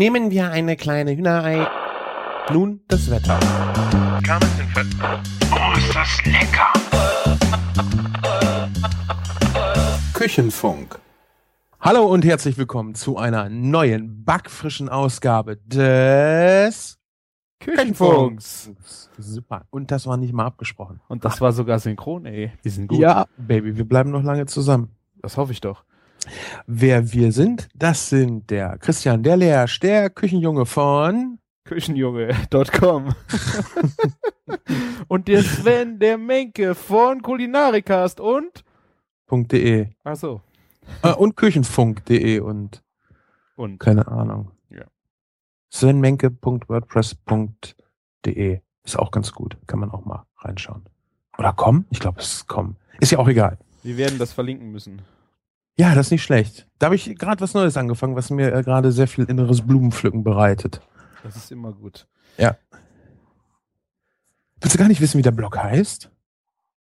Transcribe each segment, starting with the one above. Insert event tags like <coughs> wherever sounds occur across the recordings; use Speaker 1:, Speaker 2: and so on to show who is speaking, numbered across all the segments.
Speaker 1: Nehmen wir eine kleine Hühnerei. Nun das Wetter.
Speaker 2: Oh, ist das lecker!
Speaker 1: Küchenfunk. Hallo und herzlich willkommen zu einer neuen backfrischen Ausgabe des
Speaker 3: Küchenfunks.
Speaker 1: Super. Und das war nicht mal abgesprochen.
Speaker 3: Und das war sogar synchron, ey. Die sind gut.
Speaker 1: Ja, Baby, wir bleiben noch lange zusammen.
Speaker 3: Das hoffe ich doch.
Speaker 1: Wer wir sind, das sind der Christian, der Leersch, der Küchenjunge von
Speaker 3: Küchenjunge.com. <laughs> und der Sven, der Menke von Kulinarikast und?
Speaker 1: .de
Speaker 3: Ach so.
Speaker 1: äh, und Küchenfunk.de und
Speaker 3: Und?
Speaker 1: keine Ahnung.
Speaker 3: Ja.
Speaker 1: svenmenke.wordpress.de ist auch ganz gut. Kann man auch mal reinschauen. Oder komm? Ich glaube, es ist komm. Ist ja auch egal.
Speaker 3: Wir werden das verlinken müssen.
Speaker 1: Ja, das ist nicht schlecht. Da habe ich gerade was Neues angefangen, was mir äh, gerade sehr viel inneres Blumenpflücken bereitet.
Speaker 3: Das ist immer gut.
Speaker 1: Willst du gar nicht wissen, wie der Blog heißt?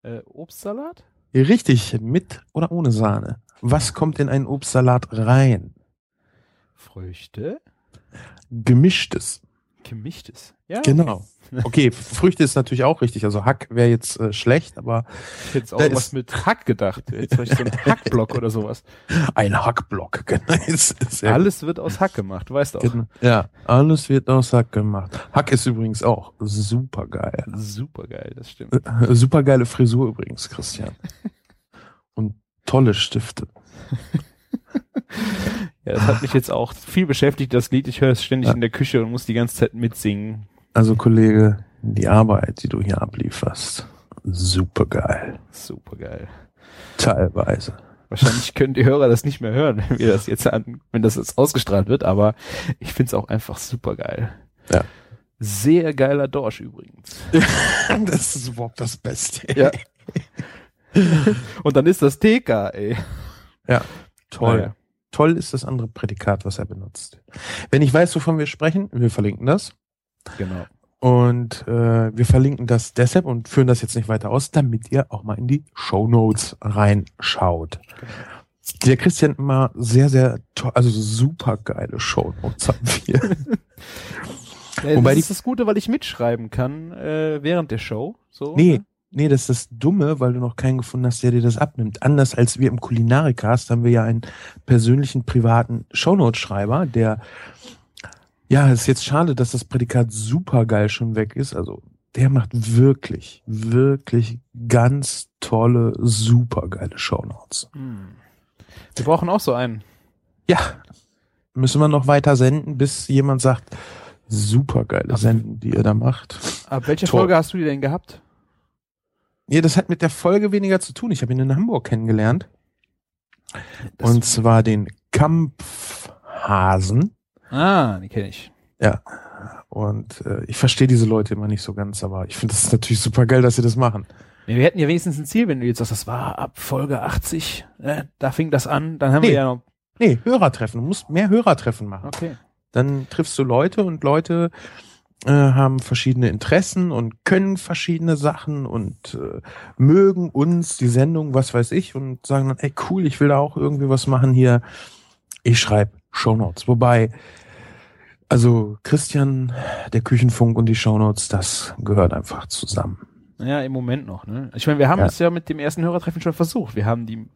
Speaker 3: Äh, Obstsalat?
Speaker 1: Richtig, mit oder ohne Sahne. Was kommt in einen Obstsalat rein?
Speaker 3: Früchte?
Speaker 1: Gemischtes.
Speaker 3: Gemischtes. Ja.
Speaker 1: Genau. <laughs> Okay, Früchte ist natürlich auch richtig. Also Hack wäre jetzt äh, schlecht, aber
Speaker 3: Ich hätte jetzt auch was
Speaker 1: ist-
Speaker 3: mit Hack gedacht. Jetzt vielleicht so ein <laughs> Hackblock oder sowas.
Speaker 1: ein Hackblock. <laughs> Genau, ist, ist
Speaker 3: Alles wird aus Hack gemacht, weißt du auch.
Speaker 1: Genau. Ja, alles wird aus Hack gemacht. Hack ist übrigens auch super geil.
Speaker 3: Super geil, das stimmt.
Speaker 1: Super geile Frisur übrigens, Christian. Und tolle Stifte.
Speaker 3: Ja, das hat mich jetzt auch viel beschäftigt, das Lied. Ich höre es ständig
Speaker 1: Ja.
Speaker 3: in der Küche und muss die ganze Zeit mitsingen.
Speaker 1: Also Kollege, die Arbeit, die du hier ablieferst, super geil.
Speaker 3: Super geil.
Speaker 1: Teilweise.
Speaker 3: Wahrscheinlich können die Hörer das nicht mehr hören, wenn wir das jetzt an, wenn das jetzt ausgestrahlt wird, aber ich find's auch einfach super geil.
Speaker 1: Ja.
Speaker 3: Sehr geiler Dorsch übrigens. <laughs>
Speaker 1: das ist überhaupt das Beste.
Speaker 3: Ja. Und dann ist das TK, ey.
Speaker 1: Toll.
Speaker 3: Naja.
Speaker 1: Toll ist das andere Prädikat, was er benutzt. Wenn ich weiß, wovon wir sprechen, wir verlinken das.
Speaker 3: Genau.
Speaker 1: Und äh, wir verlinken das deshalb und führen das jetzt nicht weiter aus, damit ihr auch mal in die Show Notes reinschaut. Der Christian immer sehr, sehr toll, also super geile Show Notes haben wir. <laughs>
Speaker 3: Ja,
Speaker 1: Wobei
Speaker 3: das ist das Gute, weil ich mitschreiben kann äh, während der Show. So,
Speaker 1: Nee,
Speaker 3: ne?
Speaker 1: Nee, das ist das Dumme, weil du noch keinen gefunden hast, der dir das abnimmt. Anders als wir im Kulinarikast haben wir ja einen persönlichen privaten Shownote-Schreiber, der ja, es ist jetzt schade, dass das Prädikat super geil schon weg ist. Also der macht wirklich, wirklich ganz tolle, super geile Shownotes.
Speaker 3: Hm. Wir brauchen auch so einen.
Speaker 1: Ja, müssen wir noch weiter senden, bis jemand sagt, super geile Senden, die ihr da macht.
Speaker 3: Ab welcher. Folge hast du die denn gehabt?
Speaker 1: Ja, das hat mit der Folge weniger zu tun. Ich habe ihn in Hamburg kennengelernt.
Speaker 3: Das-
Speaker 1: und zwar den Kampfhasen.
Speaker 3: ah, die kenne ich.
Speaker 1: Und äh, ich verstehe diese Leute immer nicht so ganz, aber ich finde es natürlich super geil, dass sie das machen.
Speaker 3: Nee, wir hätten ja wenigstens ein Ziel, wenn du jetzt sagst, das war ab Folge 80, äh, da fing das an, dann haben
Speaker 1: Nee.
Speaker 3: wir ja noch.
Speaker 1: Nee, Hörertreffen. Du musst mehr Hörertreffen machen.
Speaker 3: Okay.
Speaker 1: Dann triffst du Leute und Leute äh, haben verschiedene Interessen und können verschiedene Sachen und äh, mögen uns, die Sendung, was weiß ich, und sagen dann, ey cool, ich will da auch irgendwie was machen hier. Ich schreibe Shownotes. Wobei, also Christian, der Küchenfunk und die Shownotes, das gehört einfach zusammen.
Speaker 3: Ja, im Moment noch, ne? Ich meine, wir haben
Speaker 1: Ja.
Speaker 3: es ja mit dem ersten Hörertreffen schon versucht. Wir haben die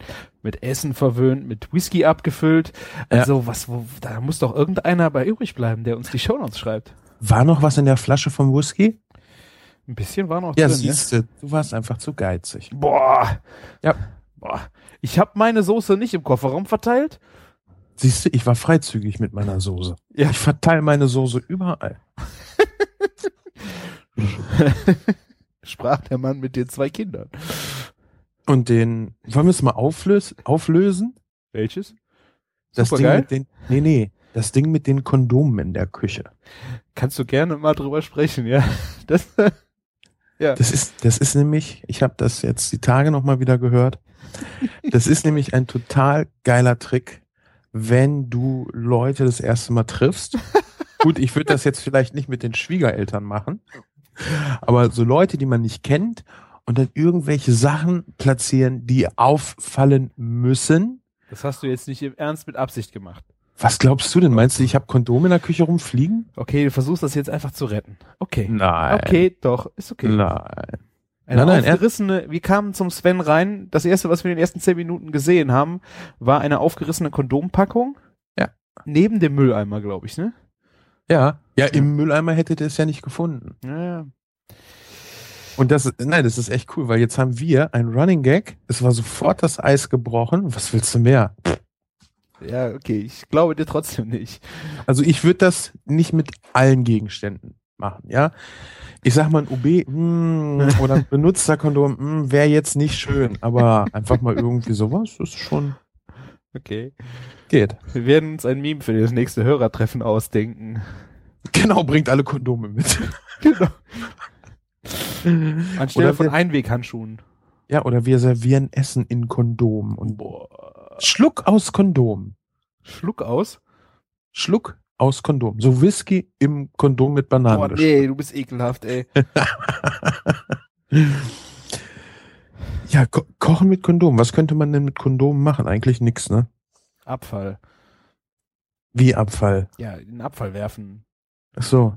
Speaker 3: mit Essen verwöhnt, mit Whisky abgefüllt.
Speaker 1: Ja.
Speaker 3: Also, was, wo, da muss doch irgendeiner bei übrig bleiben, der uns die Shownotes schreibt.
Speaker 1: War noch was in der Flasche vom Whisky?
Speaker 3: Ein bisschen war noch
Speaker 1: Ja,
Speaker 3: drin,
Speaker 1: siehst du, du warst einfach zu geizig.
Speaker 3: ne? Boah.
Speaker 1: Ja.
Speaker 3: Boah. Ich habe meine Soße nicht im Kofferraum verteilt.
Speaker 1: Siehst du, ich war freizügig mit meiner Soße.
Speaker 3: Ja.
Speaker 1: Ich verteile meine Soße überall. <laughs>
Speaker 3: Sprach der Mann mit den zwei Kindern.
Speaker 1: Und den, wollen wir es mal auflös, auflösen?
Speaker 3: Welches?
Speaker 1: Das Ding
Speaker 3: Supergeil?
Speaker 1: mit den, nee, nee, das Ding mit den Kondomen in der Küche.
Speaker 3: Kannst du gerne mal drüber sprechen, ja? <laughs> Das, ja.
Speaker 1: Das ist, das ist nämlich, ich habe das jetzt die Tage nochmal wieder gehört. Das ist nämlich ein total geiler Trick, wenn du Leute das erste Mal triffst. <laughs> Gut, ich würde das jetzt vielleicht nicht mit den Schwiegereltern machen, aber so Leute, die man nicht kennt und dann irgendwelche Sachen platzieren, die auffallen müssen.
Speaker 3: Das hast du jetzt nicht im Ernst mit Absicht gemacht.
Speaker 1: Was glaubst du denn? Meinst du, ich habe Kondom in der Küche rumfliegen?
Speaker 3: Okay, du versuchst das jetzt einfach zu retten. Okay.
Speaker 1: Nein.
Speaker 3: Okay, doch, ist okay.
Speaker 1: Nein.
Speaker 3: Eine
Speaker 1: Nein, nein, er-
Speaker 3: aufgerissene, wir kamen zum Sven rein. Das erste, was wir in den ersten zehn Minuten gesehen haben, war eine aufgerissene Kondompackung.
Speaker 1: Ja.
Speaker 3: Neben dem Mülleimer, glaube ich, ne?
Speaker 1: Ja. Ja, im Mülleimer hättet ihr es ja nicht gefunden.
Speaker 3: Ja, ja.
Speaker 1: Und das, nein, das ist echt cool, weil jetzt haben wir ein Running Gag. Es war sofort das Eis gebrochen. Was willst du mehr?
Speaker 3: Ja, okay, ich glaube dir trotzdem nicht.
Speaker 1: Also ich würde das nicht mit allen Gegenständen machen, ja. Ich sag mal ein UB hm, oder ein <laughs> benutzter Kondom hm, wäre jetzt nicht schön, aber einfach mal irgendwie sowas ist schon
Speaker 3: Okay.
Speaker 1: geht.
Speaker 3: Wir werden uns ein Meme für das nächste Hörertreffen ausdenken.
Speaker 1: Genau, bringt alle Kondome mit. <laughs>
Speaker 3: Genau. Anstelle
Speaker 1: Oder
Speaker 3: von
Speaker 1: wir-
Speaker 3: Einweghandschuhen.
Speaker 1: Ja, oder wir servieren Essen in Kondom und
Speaker 3: Boah.
Speaker 1: Schluck aus Kondom.
Speaker 3: Schluck aus?
Speaker 1: Schluck aus Kondom. So Whisky im Kondom mit
Speaker 3: Boah,
Speaker 1: Bananen.
Speaker 3: nee, du bist ekelhaft, ey. <laughs>
Speaker 1: Ja, ko kochen mit Kondom. Was könnte man denn mit Kondom machen? Eigentlich nix, ne?
Speaker 3: Abfall.
Speaker 1: Wie Abfall.
Speaker 3: Ja, in den Abfall werfen.
Speaker 1: Ach so.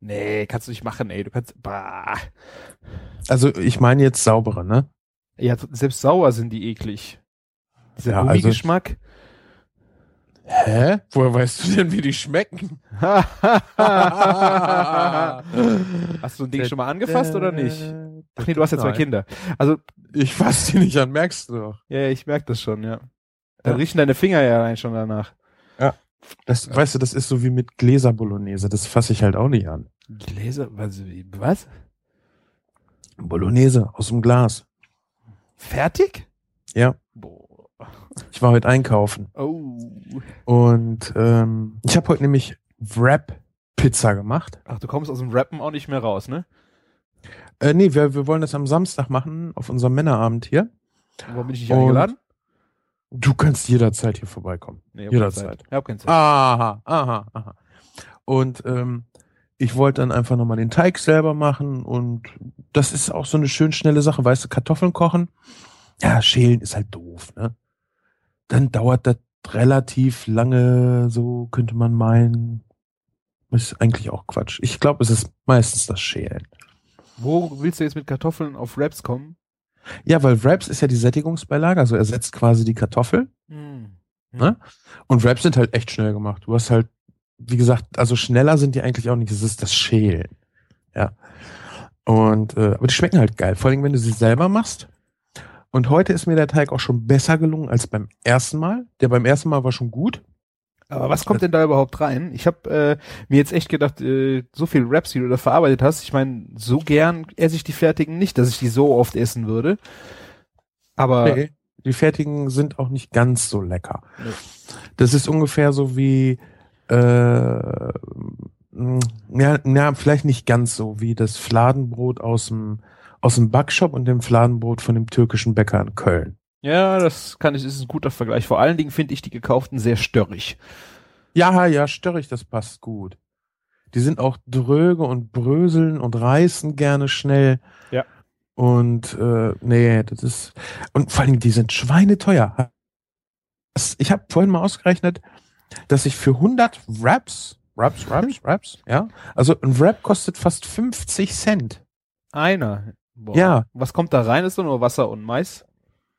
Speaker 3: Nee, kannst du nicht machen, ey. Du kannst. Bah.
Speaker 1: Also ich meine jetzt saubere, ne?
Speaker 3: Ja, selbst sauer sind die eklig. Dieser
Speaker 1: Ja, also-
Speaker 3: Gummigeschmack.
Speaker 1: Hä? Woher weißt du denn, wie die schmecken? <laughs>
Speaker 3: Hast du ein Ding schon mal angefasst oder nicht? Ach nee, du hast ja zwei
Speaker 1: Nein.
Speaker 3: Kinder. Also,
Speaker 1: Ich fass die nicht an, merkst du doch.
Speaker 3: ja, ja, ich merke das schon, ja. Dann
Speaker 1: Ja.
Speaker 3: riechen deine Finger ja allein schon danach.
Speaker 1: Das, Weißt du, das ist so wie mit Gläser Bolognese. Das fasse ich halt auch nicht an.
Speaker 3: Gläser, was? was?
Speaker 1: Bolognese aus dem Glas.
Speaker 3: Fertig?
Speaker 1: Ja.
Speaker 3: Boah.
Speaker 1: Ich war heute einkaufen.
Speaker 3: Oh.
Speaker 1: Und ähm, ich habe heute nämlich Wrap-Pizza gemacht.
Speaker 3: Ach, du kommst aus dem Rappen auch nicht mehr raus, ne?
Speaker 1: Äh, nee, wir, wir wollen das am Samstag machen, auf unserem Männerabend hier.
Speaker 3: Warum bin ich nicht
Speaker 1: Und-
Speaker 3: eingeladen?
Speaker 1: Du kannst jederzeit hier vorbeikommen.
Speaker 3: Nee,
Speaker 1: jederzeit.
Speaker 3: Ich hab keine Zeit.
Speaker 1: Aha, aha, aha. Und ähm, ich wollte dann einfach nochmal den Teig selber machen und das ist auch so eine schön schnelle Sache, weißt du, Kartoffeln kochen, ja, schälen ist halt doof, ne? Dann dauert das relativ lange, so könnte man meinen. Ist eigentlich auch Quatsch. Ich glaube, es ist meistens das Schälen.
Speaker 3: Wo willst du jetzt mit Kartoffeln auf Raps kommen?
Speaker 1: Ja, weil Wraps ist ja die Sättigungsbeilage, also ersetzt quasi die Kartoffel.
Speaker 3: Hm.
Speaker 1: Ne? Und Wraps sind halt echt schnell gemacht. Du hast halt, wie gesagt, also schneller sind die eigentlich auch nicht. Es ist das Schälen. Ja. Und, äh, aber die schmecken halt geil. Vor allem, wenn du sie selber machst. Und heute ist mir der Teig auch schon besser gelungen als beim ersten Mal. Der beim ersten Mal war schon gut.
Speaker 3: Aber was kommt denn da überhaupt rein? Ich habe äh, mir jetzt echt gedacht, äh, so viel Raps, die du da verarbeitet hast, ich meine, so gern esse ich die fertigen nicht, dass ich die so oft essen würde. Aber
Speaker 1: Nee, die fertigen sind auch nicht ganz so lecker.
Speaker 3: Nee.
Speaker 1: Das ist ungefähr so wie, äh, mh, ja, ja, vielleicht nicht ganz so wie das Fladenbrot aus dem, aus dem Backshop und dem Fladenbrot von dem türkischen Bäcker in Köln.
Speaker 3: ja, das kann ich, ist ein guter Vergleich. Vor allen Dingen finde ich die gekauften sehr störrig.
Speaker 1: Ja, ja, störrig, das passt gut. Die sind auch dröge und bröseln und reißen gerne schnell.
Speaker 3: Ja.
Speaker 1: Und äh, nee, das ist und vor allem die sind schweineteuer. Ich habe vorhin mal ausgerechnet, dass ich für 100 Wraps, Wraps, Wraps, Wraps, ja, also ein Wrap kostet fast 50 Cent.
Speaker 3: Einer. Boah.
Speaker 1: Ja.
Speaker 3: Was kommt da rein? Ist doch nur Wasser und Mais?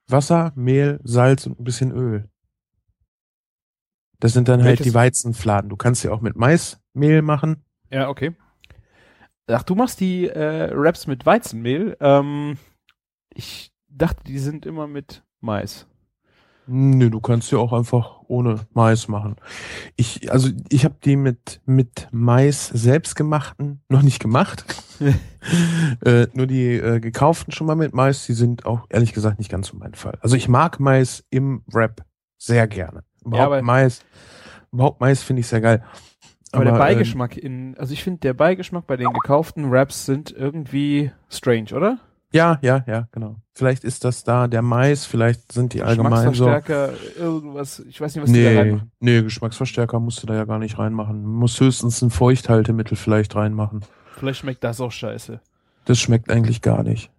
Speaker 1: Wasser, Mehl, Salz und ein bisschen Öl. Das sind dann halt
Speaker 3: Welches-
Speaker 1: die Weizenfladen. Du kannst ja auch mit Maismehl machen.
Speaker 3: Ja, okay. Ach, du machst die äh, Raps mit Weizenmehl. Ähm, ich dachte, die sind immer mit Mais.
Speaker 1: Nö, du kannst ja auch einfach ohne Mais machen. Ich, also ich habe die mit mit Mais selbstgemachten noch nicht gemacht. <laughs> äh, nur die äh, gekauften schon mal mit Mais. Die sind auch ehrlich gesagt nicht ganz so mein Fall. Also ich mag Mais im Wrap sehr gerne. Überhaupt
Speaker 3: aber-
Speaker 1: Mais, überhaupt Mais finde ich sehr geil.
Speaker 3: Aber, der
Speaker 1: ähm,
Speaker 3: Beigeschmack in, also ich finde, der Beigeschmack bei den gekauften Raps sind irgendwie strange, oder?
Speaker 1: Ja, ja, ja, genau. Vielleicht ist das da der Mais. Vielleicht sind die allgemein so.
Speaker 3: Geschmacksverstärker, irgendwas, ich weiß nicht, was die da
Speaker 1: Nee,
Speaker 3: reinmachen.
Speaker 1: nee, Geschmacksverstärker musst du da ja gar nicht reinmachen. Du musst höchstens ein Feuchthaltemittel vielleicht reinmachen.
Speaker 3: Vielleicht schmeckt das auch scheiße.
Speaker 1: Das schmeckt eigentlich gar nicht.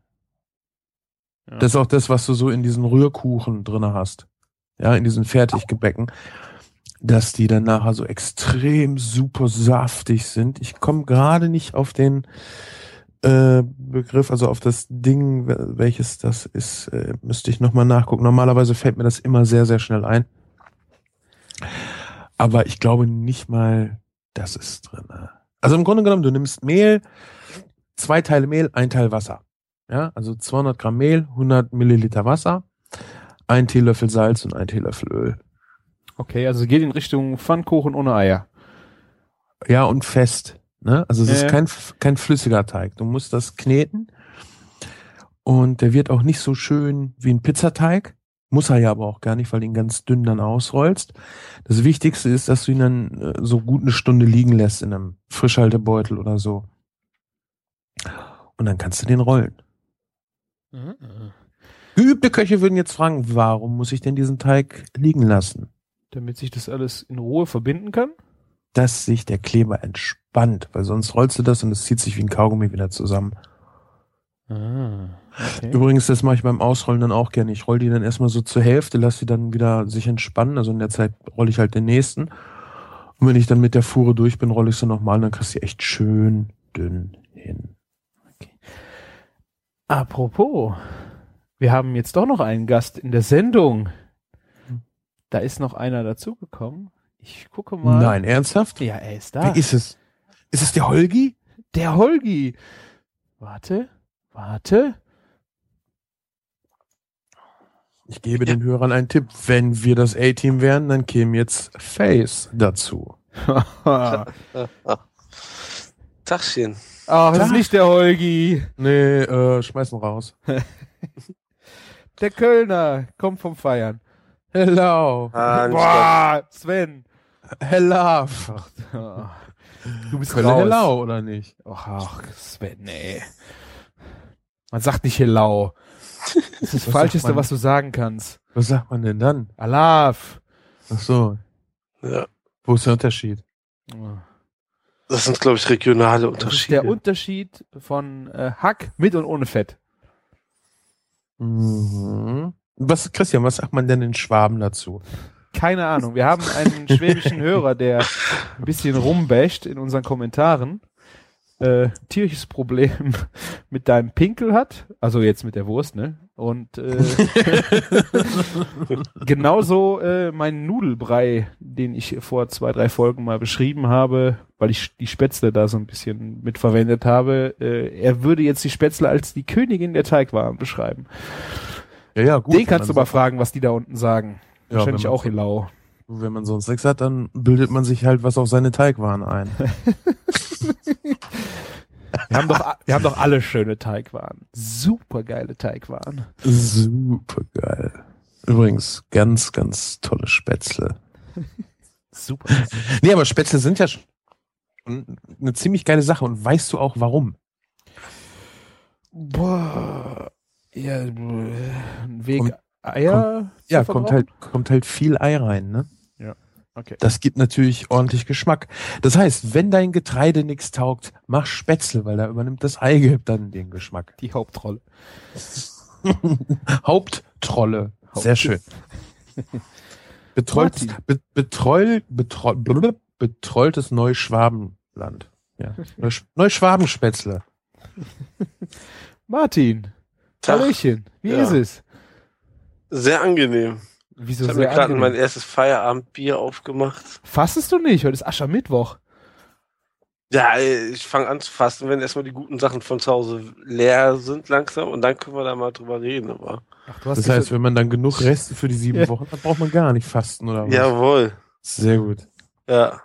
Speaker 3: Ja.
Speaker 1: Das ist auch das, was du so in diesen Rührkuchen drinne hast. Ja, in diesen Fertiggebäcken. dass die dann nachher so extrem super saftig sind. Ich komme gerade nicht auf den äh, Begriff, also auf das Ding, welches das ist, äh, müsste ich nochmal nachgucken. Normalerweise fällt mir das immer sehr, sehr schnell ein. Aber ich glaube nicht mal, das ist drin. Also im Grunde genommen, du nimmst Mehl, zwei Teile Mehl, ein Teil Wasser. Ja, also 200 Gramm Mehl, 100 Milliliter Wasser, ein Teelöffel Salz und ein Teelöffel Öl.
Speaker 3: Okay, also geht in Richtung Pfannkuchen ohne Eier.
Speaker 1: Ja, und fest. Ne? Also es äh. ist kein, kein flüssiger Teig. Du musst das kneten. Und der wird auch nicht so schön wie ein Pizzateig. Muss er ja aber auch gar nicht, weil du ihn ganz dünn dann ausrollst. Das Wichtigste ist, dass du ihn dann äh, so gut eine Stunde liegen lässt in einem Frischhaltebeutel oder so. Und dann kannst du den rollen. Mhm. Geübte Köche würden jetzt fragen, warum muss ich denn diesen Teig liegen lassen?
Speaker 3: Damit sich das alles in Ruhe verbinden kann?
Speaker 1: Dass sich der Kleber entspannt, weil sonst rollst du das und es zieht sich wie ein Kaugummi wieder zusammen. Ah, okay. Übrigens, das mache ich beim Ausrollen dann auch gerne. Ich roll die dann erstmal so zur Hälfte, lass sie dann wieder sich entspannen. Also in der Zeit rolle ich halt den nächsten. Und wenn ich dann mit der Fuhre durch bin, rolle ich sie nochmal, dann kriegst du echt schön dünn hin.
Speaker 3: Okay. Apropos, wir haben jetzt doch noch einen Gast in der Sendung. Da ist noch einer dazugekommen. Ich gucke mal.
Speaker 1: Nein, ernsthaft?
Speaker 3: Ja, er ist da.
Speaker 1: Wer ist es? Ist es der Holgi?
Speaker 3: Der Holgi. Warte, warte.
Speaker 1: Ich gebe ja. den Hörern einen Tipp. Wenn wir das A-Team wären, dann käme jetzt Face dazu. <laughs>
Speaker 2: Tachchen.
Speaker 3: Ach, das ist nicht der Holgi.
Speaker 1: Nee, äh, schmeißen raus. <laughs>
Speaker 3: der Kölner kommt vom Feiern.
Speaker 1: Hello.
Speaker 3: Ah, Boah, Sven.
Speaker 1: Hello. <laughs>
Speaker 3: Du bist
Speaker 1: Kölner Hello, oder nicht?
Speaker 3: Ach, Sven, ey. Man sagt nicht Hello. Das ist das Falscheste, was du sagen kannst.
Speaker 1: Was sagt man denn dann?
Speaker 3: Alaf.
Speaker 1: Ach so.
Speaker 2: Ja.
Speaker 1: Wo ist der Unterschied?
Speaker 2: Das sind, glaube ich, regionale Unterschiede. Das ist
Speaker 3: der Unterschied von äh, Hack mit und ohne Fett.
Speaker 1: Mhm. Was, Christian, was sagt man denn in Schwaben dazu?
Speaker 3: Keine Ahnung. Wir haben einen schwäbischen Hörer, der ein bisschen rumbasht in unseren Kommentaren. Äh, tierisches Problem <laughs> mit deinem Pinkel hat, also jetzt mit der Wurst, ne? Und äh, <laughs> genauso äh, mein Nudelbrei, den ich vor zwei, drei Folgen mal beschrieben habe, weil ich die Spätzle da so ein bisschen mit verwendet habe. Äh, er würde jetzt die Spätzle als die Königin der Teigwaren beschreiben.
Speaker 1: Ja, ja, gut.
Speaker 3: Den kannst du mal fragen, was die da unten sagen. Ja, Wahrscheinlich auch Hilau.
Speaker 1: Wenn man sonst nichts hat, dann bildet man sich halt was auf seine Teigwaren ein. <laughs>
Speaker 3: wir, haben doch, wir haben doch alle schöne Teigwaren. Super geile Teigwaren.
Speaker 1: Super geil. Übrigens, ganz, ganz tolle Spätzle.
Speaker 3: Super. <laughs>
Speaker 1: nee, aber Spätzle sind ja schon eine ziemlich geile Sache. Und weißt du auch warum?
Speaker 3: Boah. Ja, Weg kommt, Eier.
Speaker 1: Kommt, ja, kommt halt, kommt halt viel Ei rein, ne?
Speaker 3: Ja. Okay.
Speaker 1: Das gibt natürlich ordentlich Geschmack. Das heißt, wenn dein Getreide nichts taugt, mach Spätzle, weil da übernimmt das Eigelb dann den Geschmack.
Speaker 3: Die Hauptrolle. <laughs>
Speaker 1: Haupttrolle. Sehr schön. <laughs> Betrollt, be, betroll, betroll, betrolltes Neuschwabenland. Ja. <laughs> Neuschwabenspätzle.
Speaker 3: Martin. Hallöchen, wie ja. ist es?
Speaker 2: Sehr angenehm.
Speaker 3: Wieso
Speaker 2: ich habe mir gerade mein erstes Feierabendbier aufgemacht.
Speaker 3: Fastest du nicht? Heute ist Aschermittwoch.
Speaker 2: Ja, ich fange an zu fasten, wenn erstmal die guten Sachen von zu Hause leer sind langsam und dann können wir da mal drüber reden. Aber
Speaker 1: Ach, das heißt, wenn man dann genug Reste für die sieben ja. Wochen hat, braucht man gar nicht fasten, oder was?
Speaker 2: Jawohl.
Speaker 1: Sehr gut.
Speaker 2: Ja.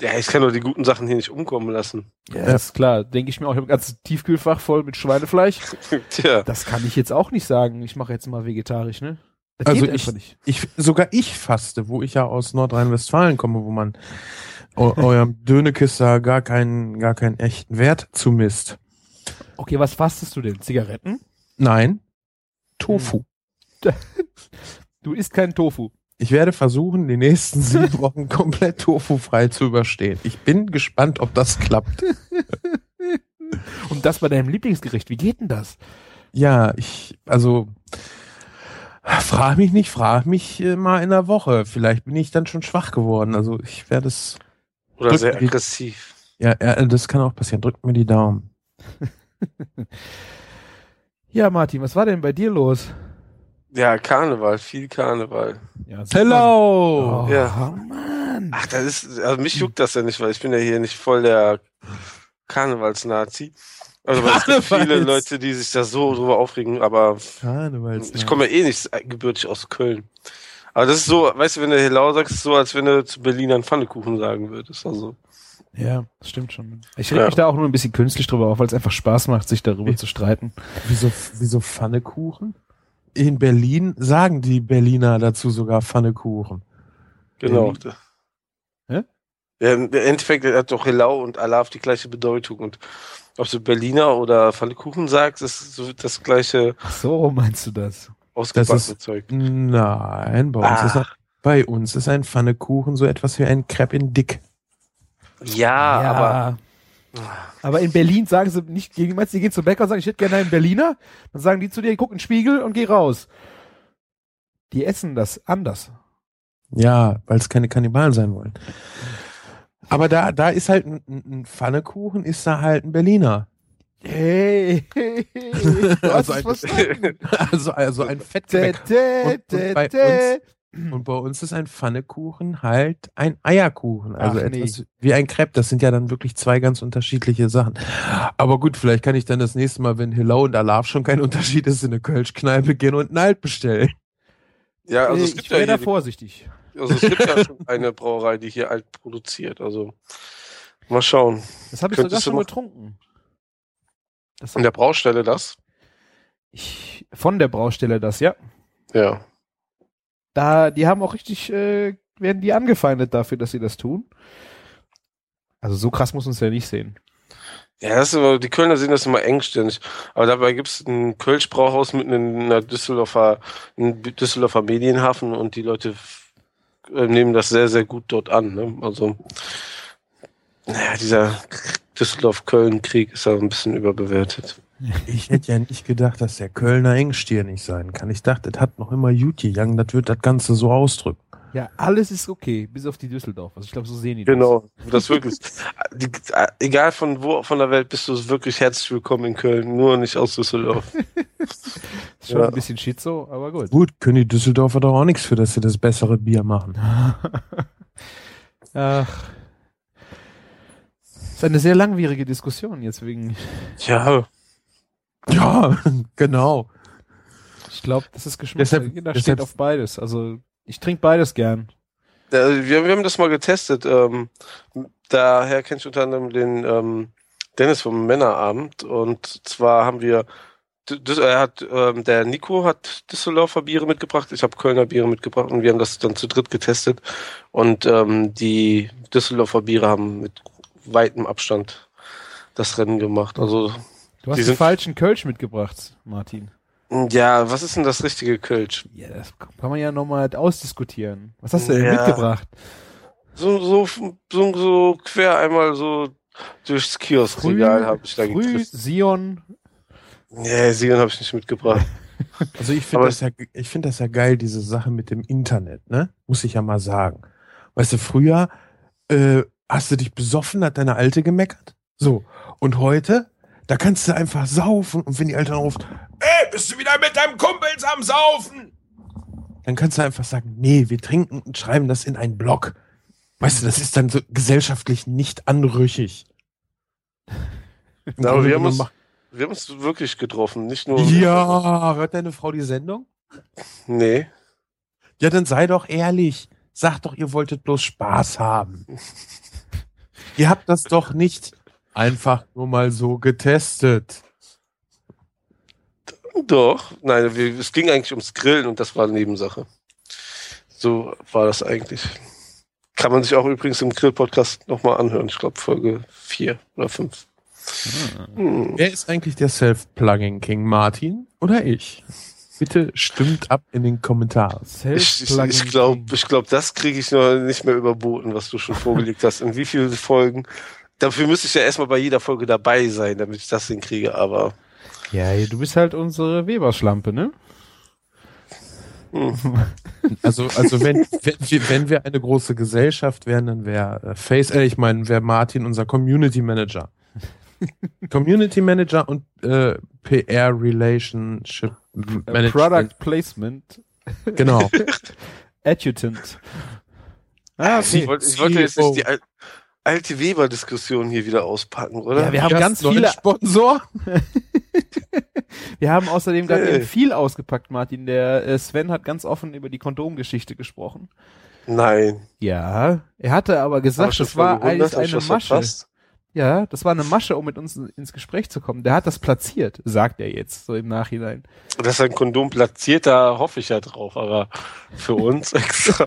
Speaker 2: Ja, ich kann doch die guten Sachen hier nicht umkommen lassen.
Speaker 3: Ja, ja. ist klar. Denke ich mir auch, ich habe ein ganzes Tiefkühlfach voll mit Schweinefleisch. <laughs> Tja. Das kann ich jetzt auch nicht sagen. Ich mache jetzt mal vegetarisch, ne?
Speaker 1: Das also ich, nicht. ich, sogar ich faste, wo ich ja aus Nordrhein-Westfalen komme, wo man eurem <laughs> Dönekisser gar keinen, gar keinen echten Wert zumisst.
Speaker 3: Okay, was fastest du denn? Zigaretten?
Speaker 1: Nein. Tofu. <laughs>
Speaker 3: Du isst keinen Tofu.
Speaker 1: Ich werde versuchen, die nächsten sieben Wochen <laughs> komplett tofu-frei zu überstehen. Ich bin gespannt, ob das klappt.
Speaker 3: Und das bei deinem Lieblingsgericht. Wie geht denn das?
Speaker 1: Ja, ich, also, Frag mich nicht, frag mich äh, mal in der Woche. Vielleicht bin ich dann schon schwach geworden. Also ich werde es.
Speaker 2: Oder
Speaker 1: Drück
Speaker 2: sehr
Speaker 1: die-
Speaker 2: aggressiv.
Speaker 1: Ja, ja, das kann auch passieren. Drückt mir die Daumen. <laughs>
Speaker 3: Ja, Martin, was war denn bei dir los?
Speaker 2: Ja, Karneval, viel Karneval.
Speaker 3: Ja.
Speaker 1: Hello!
Speaker 3: Oh,
Speaker 2: Ja.
Speaker 3: Mann.
Speaker 2: Ach, das ist, also mich juckt das ja nicht, weil ich bin ja hier nicht voll der Karnevalsnazi. Also weil es gibt viele Leute, die sich da so drüber aufregen, aber
Speaker 1: Karnevals.
Speaker 2: ich komme ja eh nicht gebürtig aus Köln. Aber das ist so, weißt du, wenn du Helau sagst, ist so, als wenn du zu Berlinern Pfannekuchen sagen würdest. Also,
Speaker 3: Ja, das stimmt schon. Ich reg
Speaker 2: Ja.
Speaker 3: mich da auch nur ein bisschen künstlich drüber auf, weil es einfach Spaß macht, sich darüber
Speaker 1: Ja.
Speaker 3: zu streiten.
Speaker 1: Wieso, wieso Pfannekuchen? In Berlin sagen die Berliner dazu sogar Pfannekuchen.
Speaker 2: genau.
Speaker 3: Hä?
Speaker 2: Ja, im Endeffekt hat doch Helau und Alaf die gleiche Bedeutung. Und ob du Berliner oder Pfannekuchen sagst, ist so das gleiche
Speaker 3: Ach so meinst du das?
Speaker 2: ausgebackene
Speaker 1: Das ist-
Speaker 2: Zeug.
Speaker 1: Nein, bei uns,
Speaker 2: Ah.
Speaker 1: ist, ein- bei uns ist ein Pfannekuchen so etwas wie ein Crepe in dick.
Speaker 2: Ja, aber
Speaker 3: Aber in Berlin sagen sie nicht du, die gehen zum Bäcker und sagen, ich hätte gerne einen Berliner. Dann sagen die zu dir, guck in den Spiegel und geh raus. Die essen das anders.
Speaker 1: Ja, weil es keine Kannibalen sein wollen. Aber da, da ist halt ein, ein Pfannekuchen, ist da halt ein Berliner.
Speaker 3: Hey, <laughs> hey, hey,
Speaker 1: Also ein-. <laughs> Also, also ein Fettgebäck. Und- bei
Speaker 3: dä.
Speaker 1: Und bei uns ist ein Pfannekuchen halt ein Eierkuchen. Also
Speaker 3: Ach, nee.
Speaker 1: etwas wie ein Crepe. Das sind ja dann wirklich zwei ganz unterschiedliche Sachen. Aber gut, vielleicht kann ich dann das nächste Mal, wenn Hillau und Alaf schon kein Unterschied ist, in eine Kölschkneipe gehen und einen Alt bestellen.
Speaker 2: ja, also es
Speaker 3: ich wäre da vorsichtig.
Speaker 2: Also es gibt ja <laughs> schon eine Brauerei, die hier alt produziert. Also mal schauen.
Speaker 3: Das habe ich sogar
Speaker 2: Könntest du
Speaker 3: schon getrunken. Das
Speaker 2: In der Braustelle das?
Speaker 3: ich, von der Braustelle das, ja.
Speaker 2: Ja.
Speaker 3: Da, die haben auch richtig, äh, werden die angefeindet dafür, dass sie das tun. Also so krass muss uns ja nicht sehen.
Speaker 2: Ja, das ist immer, die Kölner sehen das immer engständig. Aber dabei gibt es ein Kölsch-Brauhaus mitten in einer Düsseldorfer, in Düsseldorfer Medienhafen und die Leute nehmen das sehr, sehr gut dort an. Ne? Also, naja, dieser Düsseldorf-Köln-Krieg ist ja ein bisschen überbewertet.
Speaker 1: Ich hätte ja nicht gedacht, dass der Kölner Engstier nicht sein kann. Ich dachte, das hat noch immer Juti Young, das wird das Ganze so ausdrücken.
Speaker 3: Ja, alles ist okay, bis auf die Düsseldorf. Also ich glaube, so sehen die
Speaker 2: Genau, das wirklich. <laughs> die, äh, egal von wo von der Welt bist du wirklich herzlich willkommen in Köln, nur nicht aus Düsseldorf.
Speaker 3: das. <laughs> Ist schon
Speaker 2: Ja.
Speaker 3: ein bisschen schizo, aber gut.
Speaker 1: Gut, können die Düsseldorfer doch auch nichts für, dass sie das bessere Bier machen. <laughs>
Speaker 3: Ach. ist eine sehr langwierige Diskussion jetzt wegen.
Speaker 2: Ja,
Speaker 1: Ja, genau.
Speaker 3: Ich glaube, das ist Geschmack.
Speaker 1: Deshalb-
Speaker 3: Jeder
Speaker 1: deshalb-
Speaker 3: steht auf beides. Also ich trinke beides gern.
Speaker 2: Äh, wir, wir haben das mal getestet. Ähm, daher kenne ich unter anderem den ähm, Dennis vom Männerabend. Und zwar haben wir, D- Düs- er hat, ähm, der Nico hat Düsseldorfer Biere mitgebracht, ich habe Kölner Biere mitgebracht und wir haben das dann zu dritt getestet. Und ähm, die Düsseldorfer Biere haben mit weitem Abstand das Rennen gemacht. Also
Speaker 3: Du hast
Speaker 2: Die
Speaker 3: den falschen Kölsch mitgebracht, Martin.
Speaker 2: Ja, was ist denn das richtige Kölsch?
Speaker 3: Ja, das kann man ja nochmal ausdiskutieren. Was hast du denn
Speaker 2: Ja.
Speaker 3: mitgebracht?
Speaker 2: So, so, so, so quer einmal so durchs Kioskregal habe ich da
Speaker 3: früh
Speaker 2: gekriegt.
Speaker 3: Sion.
Speaker 2: Nee, Sion habe ich nicht mitgebracht. <laughs>
Speaker 1: Also ich finde das ja, ich finde das ja geil, diese Sache mit dem Internet, ne? Muss ich ja mal sagen. Weißt du, früher äh, hast du dich besoffen, hat deine Alte gemeckert. So. Und heute, da kannst du einfach saufen und wenn die Alte ruft, ey, bist du wieder mit deinem Kumpels am Saufen? Dann kannst du einfach sagen, nee, wir trinken und schreiben das in einen Blog. Weißt du, das ist dann so gesellschaftlich nicht anrüchig.
Speaker 2: Ja, aber wir haben uns- Wir haben uns wirklich getroffen, nicht nur.
Speaker 1: ja, hört deine Frau die Sendung?
Speaker 2: Nee.
Speaker 1: Ja, dann sei doch ehrlich. Sagt doch, ihr wolltet bloß Spaß haben. <laughs> ihr habt das doch nicht einfach nur mal so getestet.
Speaker 2: Doch. Nein, wir, es ging eigentlich ums Grillen und das war Nebensache. So war das eigentlich. Kann man sich auch übrigens im Grill-Podcast nochmal anhören. Ich glaube Folge 4 oder 5. Hm.
Speaker 1: Wer ist eigentlich der Self-Plugging King? Martin oder ich? Bitte stimmt ab in den Kommentaren.
Speaker 2: Ich, ich, ich glaube, ich glaub, das kriege ich noch nicht mehr überboten, was du schon vorgelegt hast. In wie vielen Folgen? Dafür müsste ich ja erstmal bei jeder Folge dabei sein, damit ich das hinkriege, aber
Speaker 3: Ja, du bist halt unsere Weberschlampe, ne?
Speaker 2: Hm.
Speaker 1: Also, also wenn, wenn, wir, wenn wir eine große Gesellschaft wären, dann wäre äh, Face, äh, ich meine, wäre Martin unser Community Manager. <laughs> Community Manager und äh, PR Relationship Management.
Speaker 3: Product Placement
Speaker 1: Genau. <laughs>
Speaker 3: Adjutant. Ah,
Speaker 2: Ich
Speaker 3: okay.
Speaker 2: wollte, ich wollte jetzt nicht
Speaker 1: CEO.
Speaker 2: die alte Weber-Diskussion hier wieder auspacken, oder?
Speaker 3: Ja, wir haben ganz viele,
Speaker 1: Sponsor. <laughs>
Speaker 3: wir haben außerdem
Speaker 2: Hey.
Speaker 3: eben viel ausgepackt, Martin. Der äh, Sven hat ganz offen über die Kondomgeschichte gesprochen.
Speaker 2: Nein.
Speaker 3: Ja, er hatte aber gesagt, das war eigentlich eine Masche.
Speaker 2: verpasst?
Speaker 3: Ja, das war eine Masche, um mit uns in- ins Gespräch zu kommen. Der hat das platziert, sagt er jetzt, so im Nachhinein.
Speaker 2: Dass ein Kondom platziert, da hoffe ich ja drauf, aber für uns <laughs> extra.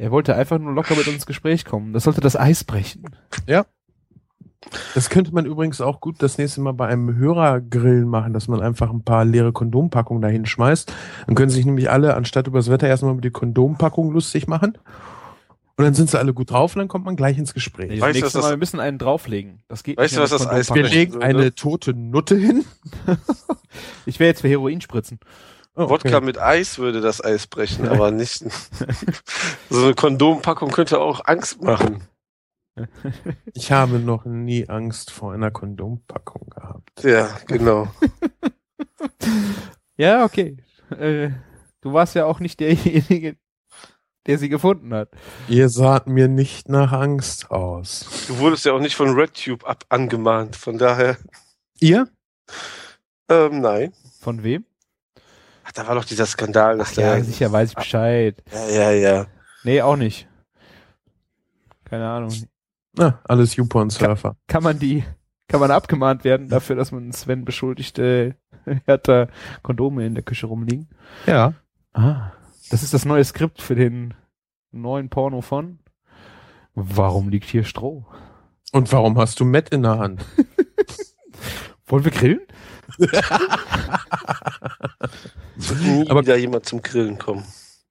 Speaker 3: Er wollte einfach nur locker mit uns ins Gespräch kommen. Das sollte das Eis brechen.
Speaker 1: Das könnte man übrigens auch gut das nächste Mal bei einem Hörergrillen machen, dass man einfach ein paar leere Kondompackungen dahin schmeißt. Dann können sich nämlich alle, anstatt übers Wetter, erstmal über die Kondompackung lustig machen. Und dann sind sie alle gut drauf und dann kommt man gleich ins Gespräch.
Speaker 3: Nee,
Speaker 2: Weißt du,
Speaker 3: das
Speaker 2: das-
Speaker 3: Mal, wir müssen einen drauflegen. Das geht
Speaker 2: Weißt
Speaker 3: nicht
Speaker 2: du, was das Eis
Speaker 1: Wir legen eine tote Nutte hin. <laughs>
Speaker 3: Ich wäre jetzt für Heroin spritzen.
Speaker 1: Oh,
Speaker 2: Wodka mit Eis würde das Eis brechen, aber <laughs> nicht. <laughs> so eine Kondompackung könnte auch Angst machen. <laughs>
Speaker 1: Ich habe noch nie Angst vor einer Kondompackung gehabt.
Speaker 2: Ja, genau.
Speaker 3: Ja, okay. Äh, du warst ja auch nicht derjenige, der sie gefunden hat.
Speaker 1: Ihr saht mir nicht nach Angst aus.
Speaker 2: Du wurdest ja auch nicht von RedTube ab angemahnt, von daher.
Speaker 1: Ihr?
Speaker 2: Ähm, nein.
Speaker 3: Von wem?
Speaker 2: Ach, da war doch dieser Skandal, dass
Speaker 3: Ach
Speaker 2: der.
Speaker 3: ja, sicher weiß ich Bescheid.
Speaker 2: Ja, ja, ja.
Speaker 3: Nee, auch nicht. Keine Ahnung.
Speaker 1: Na, alles YouPorn-Surfer.
Speaker 3: Kann man die, kann man abgemahnt werden dafür, dass man Sven beschuldigt, äh, <laughs> er hat da Kondome in der Küche rumliegen?
Speaker 1: Ja.
Speaker 3: Ah. Das ist das neue Skript für den neuen Porno von Warum liegt hier Stroh?
Speaker 1: Und warum hast du Matt in der Hand? <laughs>
Speaker 3: Wollen wir grillen? <laughs>
Speaker 2: Wird nie
Speaker 1: Aber-
Speaker 2: wieder jemand zum Grillen kommen.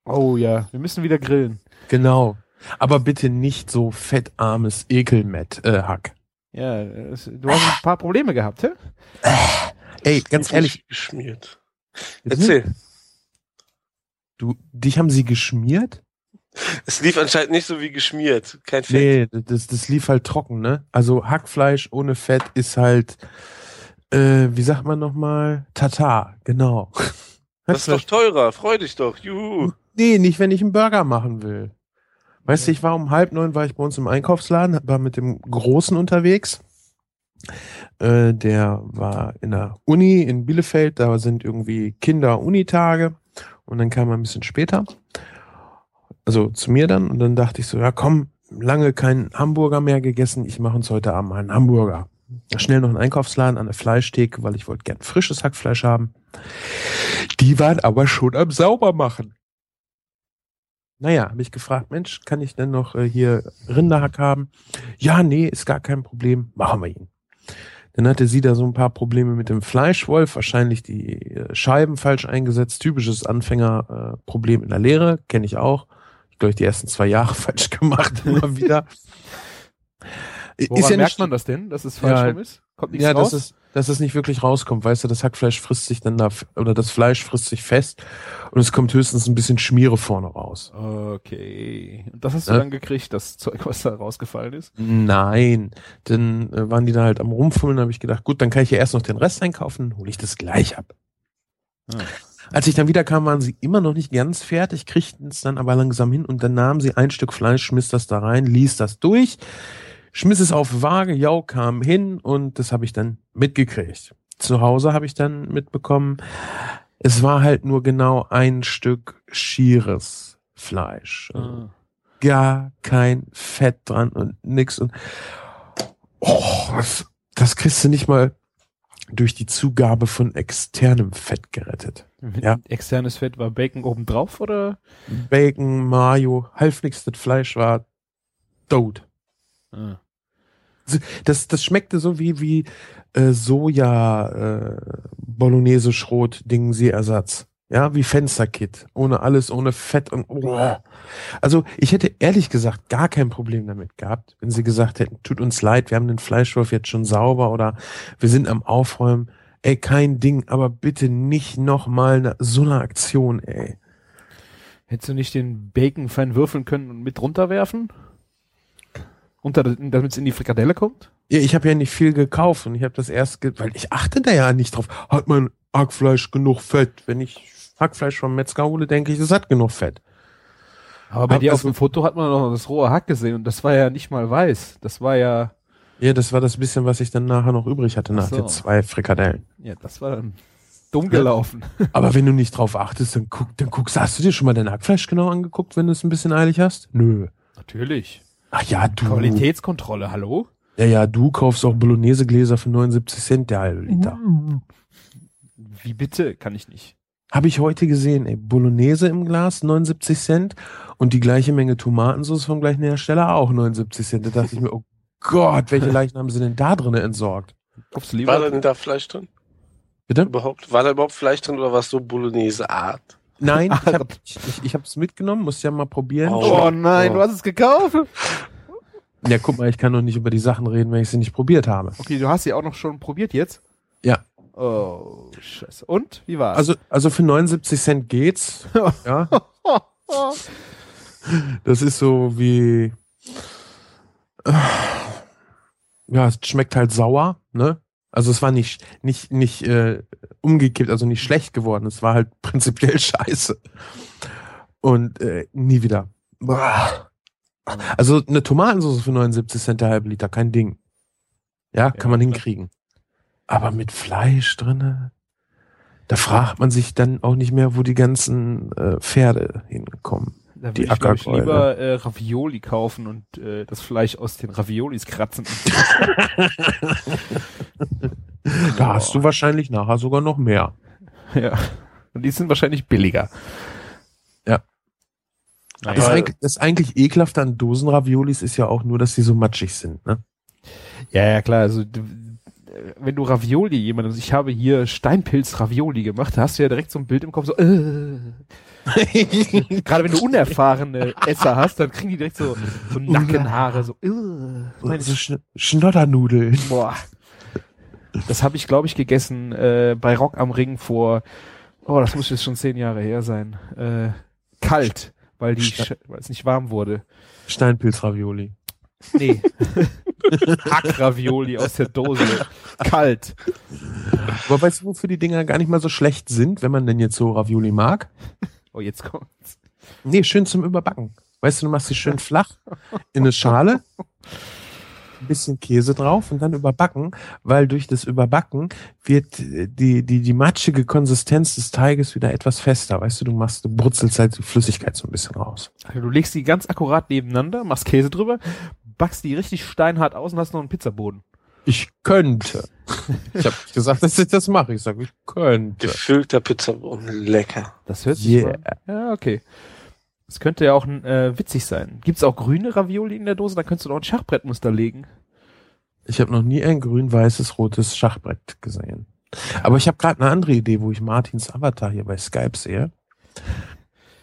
Speaker 3: Oh ja, wir müssen wieder grillen.
Speaker 1: Genau. Aber bitte nicht so fettarmes Ekelmatt, äh, Hack.
Speaker 3: Ja, es, du hast ein paar Probleme gehabt, hä?
Speaker 1: Ey, ganz ehrlich,
Speaker 2: Geschmiert. Erzähl.
Speaker 1: du, dich haben sie geschmiert?
Speaker 2: Es lief anscheinend nicht so wie geschmiert. Kein Fett.
Speaker 1: Nee, das, das lief halt trocken, ne? Also Hackfleisch ohne Fett ist halt, äh, wie sagt man nochmal? Tatar, genau.
Speaker 2: Das ist doch teurer. Freu dich doch. Juhu.
Speaker 1: Nee, nicht, wenn ich einen Burger machen will. Weißt du, ich war um halb neun, war ich bei uns im Einkaufsladen, war mit dem Großen unterwegs. Äh, der war in der Uni in Bielefeld, da sind irgendwie Kinder-Unitage und dann kam er ein bisschen später. Also zu mir dann und dann dachte ich so, ja komm, lange keinen Hamburger mehr gegessen, ich mache uns heute Abend mal einen Hamburger. Schnell noch einen Einkaufsladen an der Fleischtheke, weil ich wollte gern frisches Hackfleisch haben. Die waren aber schon am Saubermachen. Naja, habe ich gefragt, Mensch, kann ich denn noch äh, hier Rinderhack haben? Ja, nee, ist gar kein Problem, machen wir ihn. Dann hatte sie da so ein paar Probleme mit dem Fleischwolf, wahrscheinlich die äh, Scheiben falsch eingesetzt, typisches Anfängerproblem äh, in der Lehre, kenne ich auch. Ich glaube, ich die ersten zwei Jahre <laughs> falsch gemacht, immer wieder.
Speaker 3: Woran
Speaker 1: ist ja
Speaker 3: merkt
Speaker 1: nicht,
Speaker 3: man das denn, dass es falsch
Speaker 1: Ja,
Speaker 3: ist? Kommt nichts
Speaker 1: ja,
Speaker 3: raus?
Speaker 1: dass es, dass es nicht wirklich rauskommt, weißt du, das Hackfleisch frisst sich dann da, oder das Fleisch frisst sich fest und es kommt höchstens ein bisschen Schmiere vorne raus.
Speaker 3: Okay. Und das hast du
Speaker 1: Ja.
Speaker 3: dann gekriegt, das Zeug, was da rausgefallen ist?
Speaker 1: Nein, dann äh, waren die da halt am Rumfummeln, habe ich gedacht, gut, dann kann ich ja erst noch den Rest einkaufen, hole ich das gleich ab.
Speaker 3: Ah.
Speaker 1: Als ich dann wiederkam, waren sie immer noch nicht ganz fertig, kriegten es dann aber langsam hin und dann nahmen sie ein Stück Fleisch, schmiss das da rein, ließ das durch, schmiss es auf Waage, jau, kam hin und das habe ich dann mitgekriegt. Zu Hause habe ich dann mitbekommen, es war halt nur genau ein Stück schieres Fleisch. Also
Speaker 3: Ah.
Speaker 1: gar kein Fett dran und nix und oh, das, das kriegst du nicht mal durch die Zugabe von externem Fett gerettet. Ja.
Speaker 3: Externes Fett war Bacon obendrauf oder?
Speaker 1: Bacon, Mayo, halb nix, das Fleisch war tot.
Speaker 3: Ah.
Speaker 1: Das, das schmeckte so wie, wie äh, Soja äh, Bolognese Schrot Dingsi Ersatz. Ja, wie Fensterkit. Ohne alles, ohne Fett und oh. Also ich hätte ehrlich gesagt gar kein Problem damit gehabt, wenn sie gesagt hätten, tut uns leid, wir haben den Fleischwurf jetzt schon sauber oder wir sind am Aufräumen. ey, kein Ding, aber bitte nicht nochmal ne, so eine Aktion, ey.
Speaker 3: Hättest du nicht den Bacon fein würfeln können und mit runterwerfen? Unter, damit es in die Frikadelle kommt?
Speaker 1: Ja, ich habe ja nicht viel gekauft und ich habe das erst, ge weil ich achte da ja nicht drauf. Hat mein Hackfleisch genug Fett? Wenn ich Hackfleisch vom Metzger hole, denke ich, es hat genug Fett.
Speaker 3: Aber bei
Speaker 1: Hab
Speaker 3: dir auf dem Foto hat man noch das rohe Hack gesehen und das war ja nicht mal weiß. Das war ja,
Speaker 1: Ja, das war das bisschen, was ich dann nachher noch übrig hatte nach
Speaker 3: Ach so.
Speaker 1: den zwei Frikadellen.
Speaker 3: ja, das war dann dumm gelaufen. <laughs>
Speaker 1: Aber wenn du nicht drauf achtest, dann guck, dann guckst, hast du dir schon mal dein Hackfleisch genau angeguckt, wenn du es ein bisschen eilig hast? Nö.
Speaker 3: Natürlich.
Speaker 1: Ach ja, du.
Speaker 3: Qualitätskontrolle, hallo?
Speaker 1: Ja, ja, du kaufst auch Bolognese-Gläser für 79 Cent der halbe Liter.
Speaker 3: Wie bitte? Kann ich nicht.
Speaker 1: Habe ich heute gesehen, ey. Bolognese im Glas, 79 Cent. Und die gleiche Menge Tomatensauce vom gleichen Hersteller auch 79 Cent. Da dachte ich mir, oh Gott, welche Leichen haben sie denn da drin entsorgt?
Speaker 2: War
Speaker 3: lieber?
Speaker 2: denn da Fleisch drin?
Speaker 1: Bitte?
Speaker 2: Überhaupt? War da überhaupt Fleisch drin oder war es so Bolognese-Art?
Speaker 1: Nein, ich habe <laughs> ich, hab's mitgenommen, musst ja mal probieren.
Speaker 2: Oh.
Speaker 3: Oh nein, du hast es gekauft?
Speaker 1: Ja, guck mal, ich kann doch nicht über die Sachen reden, wenn ich sie nicht probiert habe.
Speaker 3: Okay, du hast sie auch noch schon probiert jetzt?
Speaker 1: Ja.
Speaker 3: Oh, scheiße. Und? Wie war's?
Speaker 1: Also, also für 79 Cent geht's. <laughs> Ja. Das ist so wie. äh, Ja, es schmeckt halt sauer, ne? Also es war nicht, nicht, nicht äh, umgekippt, also nicht schlecht geworden. Es war halt <laughs> prinzipiell scheiße. Und äh, nie wieder. Boah. Also eine Tomatensauce für 79 Cent der halbe Liter, kein Ding. Ja, kann man
Speaker 3: klar.
Speaker 1: hinkriegen. Aber mit Fleisch drinne, da fragt man sich dann auch nicht mehr, wo die ganzen äh, Pferde hinkommen.
Speaker 3: Da würde ich, ich lieber äh, Ravioli kaufen und äh, das Fleisch aus den Raviolis kratzen. <laughs>
Speaker 1: Da hast du wahrscheinlich nachher sogar noch mehr.
Speaker 3: ja. Und die sind wahrscheinlich billiger.
Speaker 1: Ja.
Speaker 3: Naja.
Speaker 1: Das, eigentlich, das eigentlich ekelhafte an Dosenraviolis ist ja auch nur, dass sie so matschig sind. Ne?
Speaker 3: Ja, ja, klar. Also wenn du Ravioli jemandem, ich habe hier Steinpilz-Ravioli gemacht, da hast du ja direkt so ein Bild im Kopf, so, äh. <laughs> Gerade wenn du unerfahrene Esser hast, dann kriegen die direkt so, so Nackenhaare, so. Meine
Speaker 1: so Sch Schnoddernudeln.
Speaker 3: Boah. Das habe ich, glaube ich, gegessen äh, bei Rock am Ring vor, oh, das muss jetzt schon zehn Jahre her sein. Äh, kalt, weil die, weil es nicht warm wurde.
Speaker 1: Steinpilzravioli.
Speaker 3: Nee. <laughs> Hackravioli aus der Dose. Kalt.
Speaker 1: Aber weißt du, wofür die Dinger gar nicht mal so schlecht sind, wenn man denn jetzt so Ravioli mag?
Speaker 3: Oh, jetzt kommt's.
Speaker 1: Nee, schön zum Überbacken. Weißt du, du machst sie schön flach in eine Schale, ein bisschen Käse drauf und dann überbacken, weil durch das Überbacken wird die, die, die matschige Konsistenz des Teiges wieder etwas fester. Weißt du, du machst, du brutzelst halt die Flüssigkeit so ein bisschen raus.
Speaker 3: Also du legst die ganz akkurat nebeneinander, machst Käse drüber, backst die richtig steinhart aus und hast noch einen Pizzaboden.
Speaker 1: Ich könnte. Ich habe gesagt, dass ich das mache. Ich sage, ich könnte.
Speaker 2: Gefüllter Pizzaboden. Lecker.
Speaker 3: Das hört sich
Speaker 1: Yeah.
Speaker 3: mal, ja, okay. Das könnte ja auch äh, witzig sein. Gibt's auch grüne Ravioli in der Dose? Da könntest du noch ein Schachbrettmuster legen.
Speaker 1: Ich habe noch nie ein grün-weißes, rotes Schachbrett gesehen. Aber ich habe gerade eine andere Idee, wo ich Martins Avatar hier bei Skype sehe.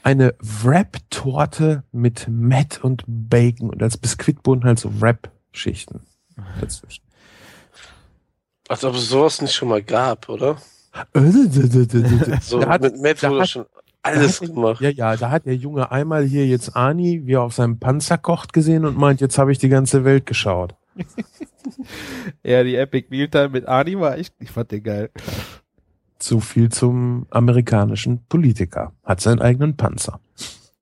Speaker 1: Eine Wrap-Torte mit Matt und Bacon und als Biskuitboden halt so Wrap-Schichten dazwischen.
Speaker 2: Als ob es sowas nicht schon mal gab, oder? <laughs> So
Speaker 1: Da hat-
Speaker 2: mit Matt wurde
Speaker 1: hat-
Speaker 2: schon alles gemacht.
Speaker 1: Ja, ja, da hat der Junge einmal hier jetzt Ani, wie er auf seinem Panzer kocht, gesehen und meint, jetzt habe ich die ganze Welt geschaut. <laughs>
Speaker 3: Ja, die Epic Mealtime mit Ani war echt, ich fand den geil.
Speaker 1: So viel zum amerikanischen Politiker. Hat seinen eigenen Panzer.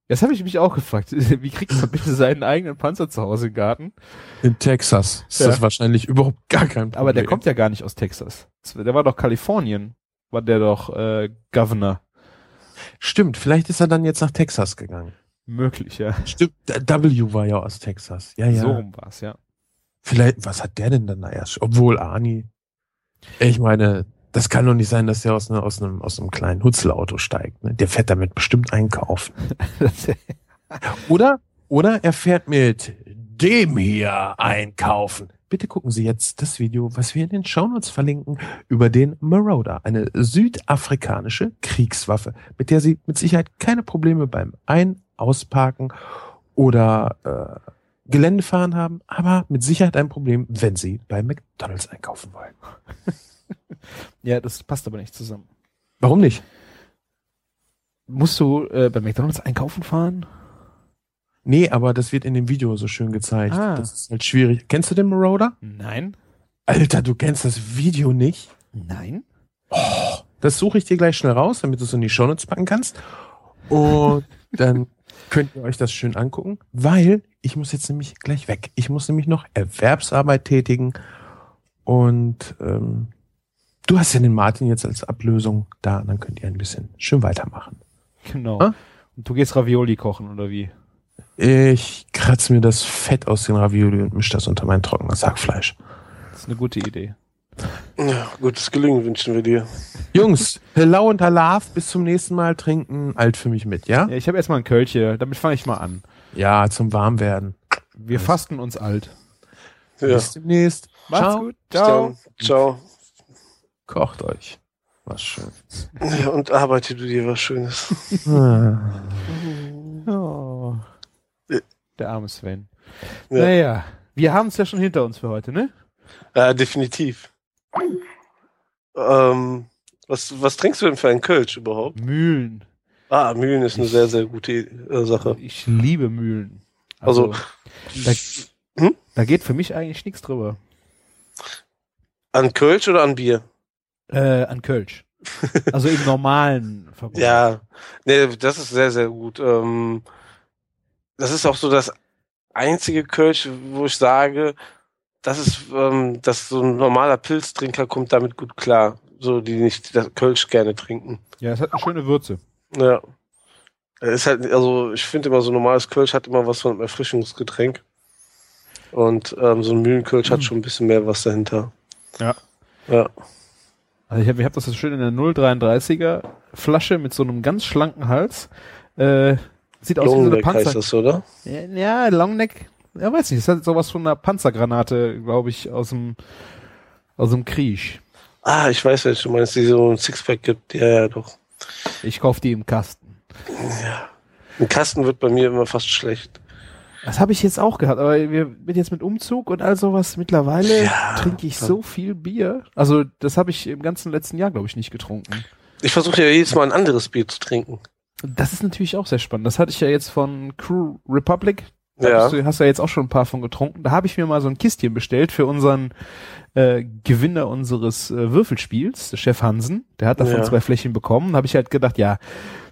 Speaker 3: Das habe ich mich auch gefragt. <laughs> Wie kriegt man bitte seinen eigenen Panzer zu Hause im Garten?
Speaker 1: In Texas ist
Speaker 3: Ja.
Speaker 1: das wahrscheinlich überhaupt gar kein Problem.
Speaker 3: Aber der kommt ja gar nicht aus Texas. Der war doch Kalifornien. War der doch äh, Governor.
Speaker 1: Stimmt, vielleicht ist er dann jetzt nach Texas gegangen.
Speaker 3: Möglich, ja.
Speaker 1: Stimmt, W war ja aus Texas. Ja, ja.
Speaker 3: So rum war's, ja.
Speaker 1: Vielleicht, was hat der denn dann da erst? Obwohl Ani. Ich meine, das kann doch nicht sein, dass der aus, ne, aus, einem, aus einem kleinen Hutzelauto steigt. Ne? Der fährt damit bestimmt einkaufen. <laughs> Oder, oder er fährt mit dem hier einkaufen. Bitte gucken Sie jetzt das Video, was wir in den Shownotes verlinken, über den Marauder, eine südafrikanische Kriegswaffe, mit der Sie mit Sicherheit keine Probleme beim Ein-, Ausparken oder äh, Geländefahren haben, aber mit Sicherheit ein Problem, wenn Sie bei McDonalds einkaufen wollen. <laughs> <laughs>
Speaker 3: Ja, das passt aber nicht zusammen.
Speaker 1: Warum nicht?
Speaker 3: Musst du äh, bei McDonalds einkaufen fahren?
Speaker 1: Nee, aber das wird in dem Video so schön gezeigt.
Speaker 3: Ah.
Speaker 1: Das ist halt schwierig. Kennst du den Marauder?
Speaker 3: Nein.
Speaker 1: Alter, du kennst das Video nicht?
Speaker 3: Nein?
Speaker 1: Das suche ich dir gleich schnell raus, damit du es in die Shownotes packen kannst. Und <laughs> dann könnt ihr euch das schön angucken, weil ich muss jetzt nämlich gleich weg. Ich muss nämlich noch Erwerbsarbeit tätigen. Und ähm, du hast ja den Martin jetzt als Ablösung da. Dann könnt ihr ein bisschen schön weitermachen.
Speaker 3: Genau.
Speaker 1: Ah?
Speaker 3: Und du gehst Ravioli kochen, oder wie?
Speaker 1: Ich kratze mir das Fett aus den Ravioli und mische das unter mein trockenes Hackfleisch.
Speaker 3: Das ist eine gute Idee.
Speaker 2: Ja, gutes Gelingen wünschen wir dir.
Speaker 1: Jungs, Hello und Halaf, bis zum nächsten Mal trinken alt für mich mit, ja?
Speaker 3: Ja, ich habe erstmal ein Kölche, damit fange ich mal an.
Speaker 1: Ja, zum Warmwerden.
Speaker 3: Wir fasten uns alt.
Speaker 2: Ja.
Speaker 1: Bis demnächst.
Speaker 3: Macht's
Speaker 1: Ciao.
Speaker 3: gut. Ciao.
Speaker 2: Ciao.
Speaker 1: Kocht euch. Was schön.
Speaker 2: Ja, und arbeite du dir was Schönes. <laughs>
Speaker 3: Oh. Der arme Sven.
Speaker 2: Ja.
Speaker 3: Naja, wir haben es ja schon hinter uns für heute, ne?
Speaker 2: Ja, definitiv. Ähm, was, was trinkst du denn für einen Kölsch überhaupt?
Speaker 3: Mühlen.
Speaker 2: Ah, Mühlen ist eine sehr, sehr gute äh, Sache.
Speaker 3: Ich liebe Mühlen.
Speaker 2: Also,
Speaker 3: da,
Speaker 2: Hm?
Speaker 3: da geht für mich eigentlich nichts drüber.
Speaker 2: An Kölsch oder an Bier?
Speaker 3: Äh, an Kölsch. Also im normalen Verbund.
Speaker 2: Ja, nee, das ist sehr, sehr gut. Ähm, das ist auch so das einzige Kölsch, wo ich sage, das ist, ähm, dass so ein normaler Pilztrinker kommt damit gut klar. So, die nicht das Kölsch gerne trinken.
Speaker 3: Ja, es hat eine schöne Würze.
Speaker 2: Ja. Es Ist halt, also ich finde immer so normales Kölsch hat immer was von einem Erfrischungsgetränk. Und ähm, so ein Mühlenkölsch hat schon ein bisschen mehr was dahinter.
Speaker 3: Ja.
Speaker 2: Ja.
Speaker 3: Also ich habe ich hab das so schön in der 033er Flasche mit so einem ganz schlanken Hals. Äh, sieht aus wie so eine
Speaker 2: Longneck heißt
Speaker 3: Panzer.
Speaker 2: das, oder?
Speaker 3: Ja, ja, Longneck. Ja, weiß nicht. Es hat sowas von einer Panzergranate, glaube ich, aus dem aus dem Krieg.
Speaker 2: Ah, ich weiß, welche du meinst, die so ein Sixpack gibt. Ja, ja, doch.
Speaker 3: Ich kauf die im Kasten.
Speaker 2: Ein Kasten wird bei mir immer fast schlecht.
Speaker 3: Das habe ich jetzt auch gehabt, aber wir mit jetzt mit Umzug und all sowas mittlerweile
Speaker 2: Ja.
Speaker 3: trinke ich so viel Bier. Also das habe ich im ganzen letzten Jahr, glaube ich, nicht getrunken.
Speaker 2: Ich versuche ja jedes Mal ein anderes Bier zu trinken.
Speaker 3: Das ist natürlich auch sehr spannend. Das hatte ich ja jetzt von Crew Republic. Da
Speaker 2: Ja.
Speaker 3: hast du hast ja jetzt auch schon ein paar von getrunken. Da habe ich mir mal so ein Kistchen bestellt für unseren äh, Gewinner unseres äh, Würfelspiels, der Chef Hansen. Der hat davon
Speaker 2: Ja.
Speaker 3: zwei Fläschchen bekommen. Da habe ich halt gedacht, ja,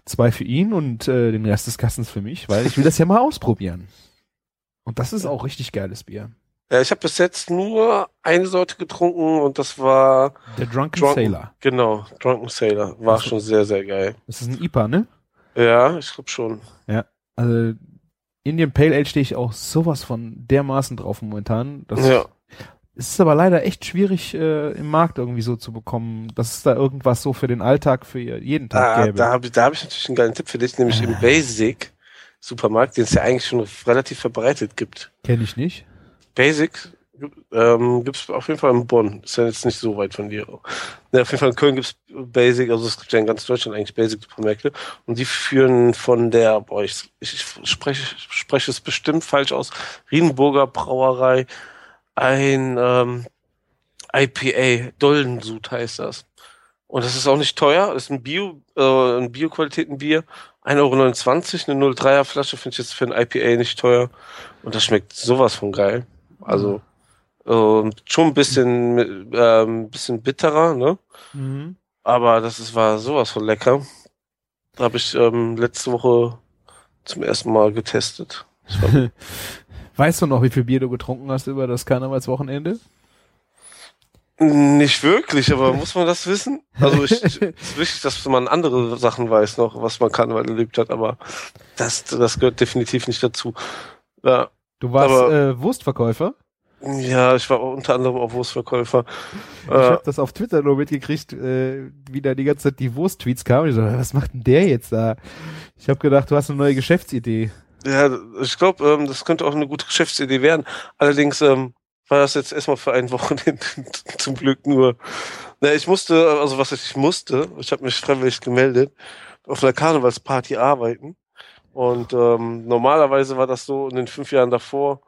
Speaker 3: zwei für ihn und äh, den Rest des Kastens für mich, weil ich will das ja mal ausprobieren. Und das ist auch richtig geiles Bier.
Speaker 2: Ja, ich habe bis jetzt nur eine Sorte getrunken und das war
Speaker 3: Der Drunken
Speaker 2: Drunken,
Speaker 3: Sailor.
Speaker 2: genau, Drunken Sailor. War
Speaker 3: Ach so.
Speaker 2: schon sehr, sehr geil.
Speaker 3: Das ist ein IPA, ne?
Speaker 2: Ja, ich glaube schon.
Speaker 3: Also Indian Pale Ale stehe ich auch sowas von dermaßen drauf momentan. Das
Speaker 2: Ja.
Speaker 3: Es ist aber leider echt schwierig äh, im Markt irgendwie so zu bekommen, dass es da irgendwas so für den Alltag, für jeden Tag
Speaker 2: Da,
Speaker 3: gäbe.
Speaker 2: da habe ich, da hab ich natürlich einen geilen Tipp für dich, nämlich im Basic Supermarkt, den es ja eigentlich schon relativ verbreitet gibt.
Speaker 3: Kenne ich nicht.
Speaker 2: Basic ähm, gibt es auf jeden Fall in Bonn. Ist ja jetzt nicht so weit von dir. Ne, auf jeden Fall in Köln gibt's Basic, also es gibt ja in ganz Deutschland eigentlich Basic-Supermärkte. Und die führen von der, boah, ich, ich spreche, spreche es bestimmt falsch aus, Riedenburger Brauerei ein ähm, IPA, Doldensud heißt das. Und das ist auch nicht teuer, ist ein Bio, äh, ein Bio-Qualitätenbier. 1,29 Euro, eine 03er Flasche finde ich jetzt für ein IPA nicht teuer. Und das schmeckt sowas von geil. Also ähm, schon ein bisschen, ähm, bisschen bitterer, ne?
Speaker 3: Mhm.
Speaker 2: Aber das ist, war sowas von lecker. Habe ich ähm, letzte Woche zum ersten Mal getestet. <laughs>
Speaker 3: Weißt du noch, wie viel Bier du getrunken hast über das Karnevalswochenende?
Speaker 2: Nicht wirklich, aber muss man das wissen? Also ich, ich <laughs> ist wichtig, dass man andere Sachen weiß noch, was man Karneval erlebt hat, aber das, das gehört definitiv nicht dazu. Ja,
Speaker 3: Du warst
Speaker 2: Aber-
Speaker 3: äh, Wurstverkäufer.
Speaker 2: ja ich war unter anderem auch Wurstverkäufer.
Speaker 3: Ich
Speaker 2: Äh,
Speaker 3: habe das auf Twitter nur mitgekriegt, äh, wie da die ganze Zeit die Wurst-Tweets kamen. Ich so, was macht denn der jetzt da? Ich habe gedacht, du hast eine neue Geschäftsidee.
Speaker 2: Ja, ich glaube, ähm, das könnte auch eine gute Geschäftsidee werden. Allerdings ähm, war das jetzt erstmal für ein Wochenende <laughs> zum Glück nur. Na, ich musste, also was ich musste, ich habe mich freiwillig gemeldet, auf einer Karnevalsparty arbeiten. Und ähm, normalerweise war das so in den fünf Jahren davor,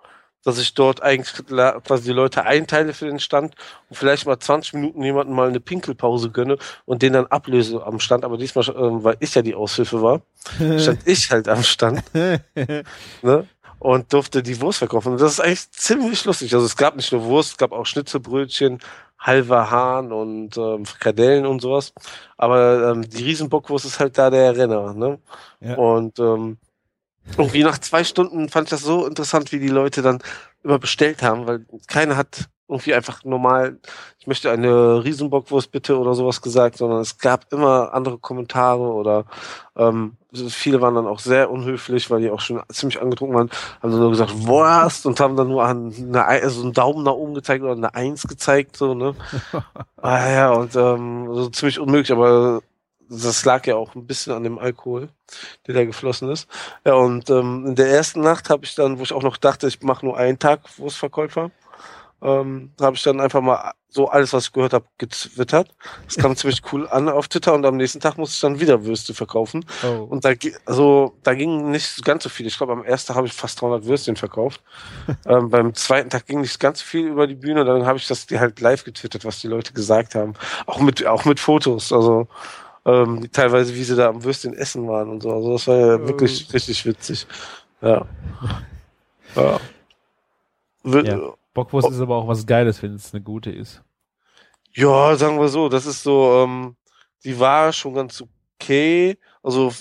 Speaker 2: dass ich dort eigentlich quasi die Leute einteile für den Stand und vielleicht mal 20 Minuten jemanden mal eine Pinkelpause gönne und den dann ablöse am Stand. Aber diesmal, äh, weil ich ja die Aushilfe war, <laughs> stand ich halt am Stand <laughs> ne? Und durfte die Wurst verkaufen. Und das ist eigentlich ziemlich lustig. Also es gab nicht nur Wurst, es gab auch Schnitzelbrötchen, halber Hahn und ähm, Frikadellen und sowas. Aber ähm, die Riesenbockwurst ist halt da der Renner. Ne? Ja. Und ähm, irgendwie nach zwei Stunden fand ich das so interessant, wie die Leute dann immer bestellt haben, weil keiner hat irgendwie einfach normal, ich möchte eine Riesenbockwurst bitte oder sowas gesagt, sondern es gab immer andere Kommentare oder ähm, viele waren dann auch sehr unhöflich, weil die auch schon ziemlich angetrunken waren, haben dann nur gesagt, Wurst und haben dann nur eine, also einen Daumen nach oben gezeigt oder eine Eins gezeigt, so, ne? <laughs> ah ja, und ähm, so ziemlich unmöglich, aber das lag ja auch ein bisschen an dem Alkohol, der da geflossen ist. Ja, und ähm, in der ersten Nacht habe ich dann, wo ich auch noch dachte, ich mache nur einen Tag Wurstverkäufer, ähm, habe ich dann einfach mal so alles, was ich gehört habe, getwittert. Das kam <laughs> ziemlich cool an auf Twitter und am nächsten Tag musste ich dann wieder Würste verkaufen. Oh. Und da, also, da ging nicht ganz so viel. Ich glaube, am ersten Tag habe ich fast 300 Würstchen verkauft. <laughs> ähm, beim zweiten Tag ging nicht ganz viel über die Bühne. Dann habe ich das halt live getwittert, was die Leute gesagt haben. Auch mit, auch mit Fotos. Also, ähm, teilweise, wie sie da am Würstchen essen waren und so. Also das war ja wirklich richtig witzig. Ja.
Speaker 3: ja. ja. Bockwurst oh. ist aber auch was Geiles, wenn es eine gute ist.
Speaker 2: Ja, sagen wir so, das ist so, ähm, die war schon ganz okay. Also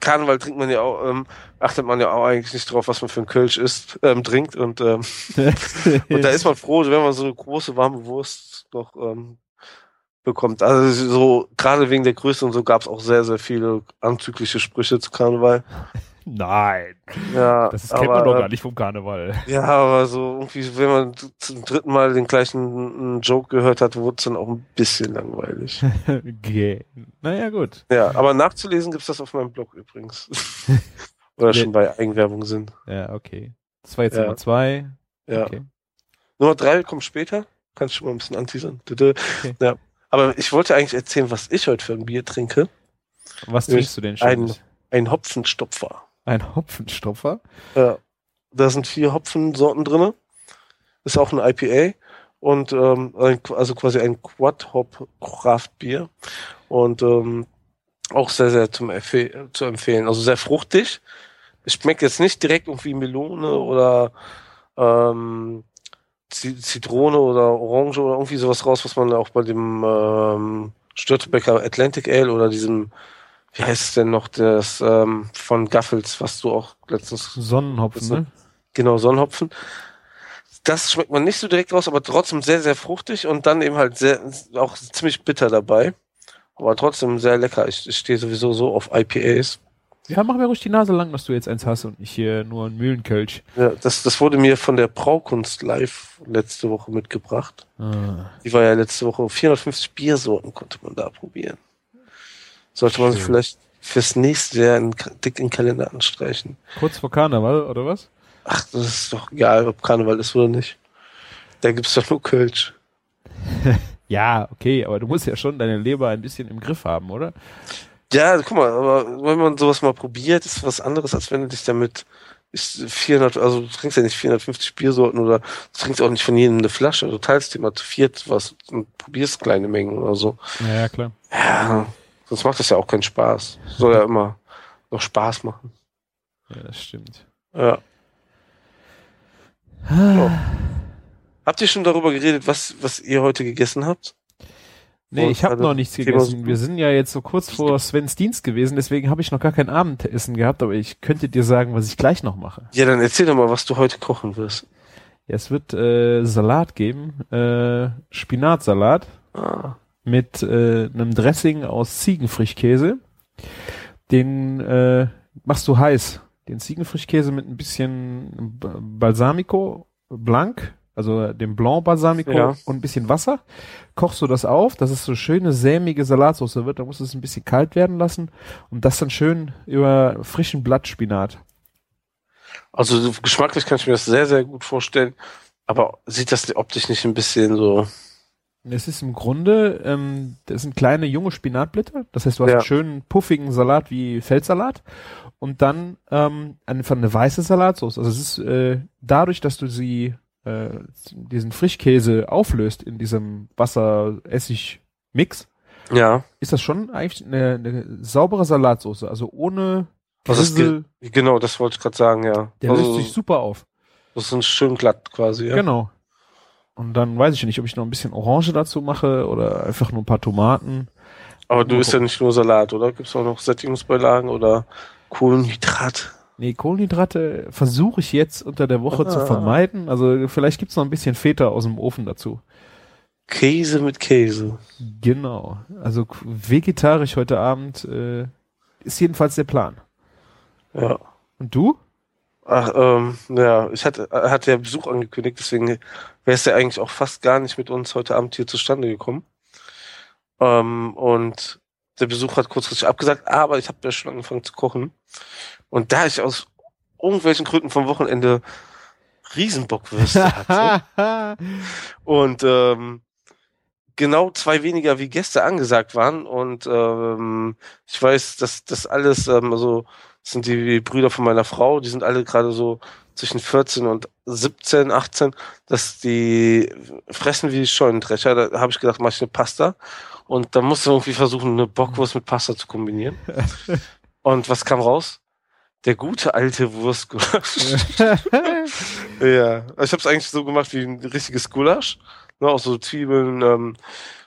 Speaker 2: Karneval trinkt man ja auch, ähm, achtet man ja auch eigentlich nicht drauf, was man für ein Kölsch isst, ähm, trinkt und ähm, <laughs> und da ist man froh, wenn man so eine große warme Wurst noch ähm, bekommt. Also so, gerade wegen der Größe und so gab es auch sehr, sehr viele anzügliche Sprüche zu Karneval.
Speaker 3: Nein.
Speaker 2: Ja,
Speaker 3: das kennt aber, man doch gar nicht vom Karneval.
Speaker 2: Ja, aber so irgendwie, wenn man zum dritten Mal den gleichen Joke gehört hat, wurde es dann auch ein bisschen langweilig. <laughs>
Speaker 3: okay. Naja, gut.
Speaker 2: Ja, aber nachzulesen gibt's das auf meinem Blog übrigens. <laughs> Oder schon bei Eigenwerbung sind.
Speaker 3: Ja, okay. Das war jetzt ja. Nummer zwei.
Speaker 2: Ja. Okay. Nummer drei kommt später. Kannst du schon mal ein bisschen anteasern. Okay. Ja. Aber ich wollte eigentlich erzählen, was ich heute für ein Bier trinke.
Speaker 3: Was trinkst du denn schon?
Speaker 2: Ein, ein Hopfenstopfer.
Speaker 3: Ein Hopfenstopfer?
Speaker 2: Ja. Da sind vier Hopfensorten drinne. Ist auch ein IPA und ähm, also quasi ein Quad-Hop Craft-Bier und ähm, auch sehr, sehr zum Empfe zu empfehlen. Also sehr fruchtig. Es schmeckt jetzt nicht direkt irgendwie Melone oder ähm, Zitrone oder Orange oder irgendwie sowas raus, was man auch bei dem ähm, Störtebecker Atlantic Ale oder diesem, wie heißt es denn noch, das ähm, von Gaffels, was du auch letztens.
Speaker 3: Sonnenhopfen, ne?
Speaker 2: Genau, Sonnenhopfen. Das schmeckt man nicht so direkt raus, aber trotzdem sehr, sehr fruchtig und dann eben halt sehr, auch ziemlich bitter dabei. Aber trotzdem sehr lecker. Ich, ich stehe sowieso so auf IPAs.
Speaker 3: Ja, mach mir ruhig die Nase lang, dass du jetzt eins hast und nicht hier nur ein Mühlenkölsch.
Speaker 2: Ja, das, das wurde mir von der Braukunst live letzte Woche mitgebracht. Ah. Die war ja letzte Woche 450 Biersorten konnte man da probieren. Sollte man sich vielleicht fürs nächste Jahr in, dick in den Kalender anstreichen.
Speaker 3: Kurz vor Karneval, oder was?
Speaker 2: Ach, das ist doch egal, ob Karneval ist oder nicht. Da gibt's doch nur Kölsch. <laughs>
Speaker 3: ja, okay, aber du musst ja schon deine Leber ein bisschen im Griff haben, oder?
Speaker 2: Ja, guck mal, aber wenn man sowas mal probiert, ist was anderes, als wenn du dich damit ist 400, also du trinkst ja nicht 450 Biersorten oder du trinkst auch nicht von jedem eine Flasche, du teilst dir mal zu viert was und probierst kleine Mengen oder so.
Speaker 3: Ja, ja klar.
Speaker 2: Ja, sonst macht das ja auch keinen Spaß. Soll ja immer noch Spaß machen.
Speaker 3: Ja, das stimmt.
Speaker 2: Ja. so. Habt ihr schon darüber geredet, was, was ihr heute gegessen habt?
Speaker 3: Nee, ich habe noch nichts gegessen. Wir sind ja jetzt so kurz vor Svens Dienst gewesen, deswegen habe ich noch gar kein Abendessen gehabt, aber ich könnte dir sagen, was ich gleich noch mache.
Speaker 2: Ja, dann erzähl doch mal, was du heute kochen wirst.
Speaker 3: Ja, es wird äh, Salat geben, äh, Spinatsalat ah. Mit äh, einem Dressing aus Ziegenfrischkäse. Den äh, machst du heiß. Den Ziegenfrischkäse mit ein bisschen Balsamico Blanc also dem Blanc Balsamico ja. und ein bisschen Wasser. Kochst du das auf, dass es so schöne sämige Salatsauce wird, dann musst du es ein bisschen kalt werden lassen und das dann schön über frischen Blattspinat.
Speaker 2: Also geschmacklich kann ich mir das sehr, sehr gut vorstellen, aber sieht das optisch nicht ein bisschen so
Speaker 3: Es ist im Grunde, ähm, das sind kleine junge Spinatblätter. Das heißt, du hast
Speaker 2: Ja.
Speaker 3: einen schönen puffigen Salat wie Feldsalat und dann ähm, einfach eine weiße Salatsauce. Also es ist äh, dadurch, dass du sie äh, diesen Frischkäse auflöst in diesem Wasser-Essig-Mix,
Speaker 2: Ja.
Speaker 3: ist das schon eigentlich eine, eine saubere Salatsauce. Also ohne
Speaker 2: Was ist
Speaker 3: Grissel,
Speaker 2: Genau, das wollte ich gerade sagen, ja.
Speaker 3: der
Speaker 2: also,
Speaker 3: löst sich super auf.
Speaker 2: das ist schön glatt quasi, ja.
Speaker 3: Genau. Und dann weiß ich nicht, ob ich noch ein bisschen Orange dazu mache oder einfach nur ein paar Tomaten.
Speaker 2: Aber du isst ja nicht nur Salat, oder? Gibt's auch noch Sättigungsbeilagen oder Kohlenhydrat?
Speaker 3: Nee, Kohlenhydrate versuche ich jetzt unter der Woche zu
Speaker 2: Ah.
Speaker 3: vermeiden. Also vielleicht gibt's noch ein bisschen Feta aus dem Ofen dazu.
Speaker 2: Käse mit Käse.
Speaker 3: Genau. Also vegetarisch heute Abend äh, ist jedenfalls der Plan.
Speaker 2: Ja.
Speaker 3: Und du?
Speaker 2: Ach, ähm, ja, ich hatte, hatte ja Besuch angekündigt, deswegen wäre es ja eigentlich auch fast gar nicht mit uns heute Abend hier zustande gekommen. Ähm, und der Besuch hat kurzfristig abgesagt, aber ich habe ja schon angefangen zu kochen. Und da ich aus irgendwelchen Gründen vom Wochenende Riesenbockwürste hatte <laughs> und ähm, genau zwei weniger wie Gäste angesagt waren und ähm, ich weiß, dass das alles, ähm, also das sind die Brüder von meiner Frau, die sind alle gerade so zwischen 14 und 17, 18, dass die fressen wie Scheunendrescher. Da habe ich gedacht, mach ich eine Pasta. Und dann musste irgendwie versuchen, eine Bockwurst mit Pasta zu kombinieren. <laughs> und was kam raus? Der gute alte Wurstgulasch. ja, <laughs> ich habe es eigentlich so gemacht wie ein richtiges Gulasch. Ne, auch so Zwiebeln, ähm,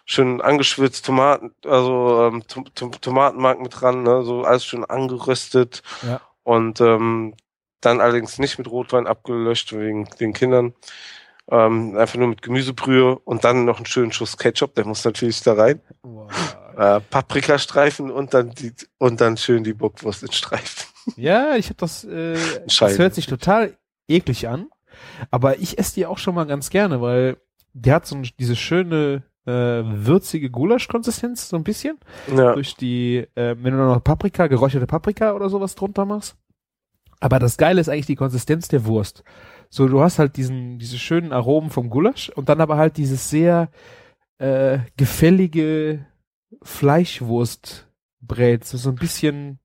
Speaker 2: schön angeschwitzt, Tomaten, also ähm, Tom Tom Tomatenmark mit dran, ne, so alles schön angeröstet.
Speaker 3: Ja.
Speaker 2: Und ähm, dann allerdings nicht mit Rotwein abgelöscht wegen den Kindern. Ähm, einfach nur mit Gemüsebrühe und dann noch einen schönen Schuss Ketchup, der muss natürlich da rein. Äh, Paprikastreifen und dann die und dann schön die Bockwurst in Streifen.
Speaker 3: ja, ich habe das. Äh, das hört sich total eklig an, aber ich esse die auch schon mal ganz gerne, weil die hat so ein, diese schöne äh, würzige Gulasch-Konsistenz so ein bisschen
Speaker 2: Ja.
Speaker 3: durch die, äh, wenn du noch Paprika, geräucherte Paprika oder sowas drunter machst. Aber das Geile ist eigentlich die Konsistenz der Wurst. So, du hast halt diesen, diese schönen Aromen vom Gulasch und dann aber halt dieses sehr äh, gefällige Fleischwurstbrät, so, so ein bisschen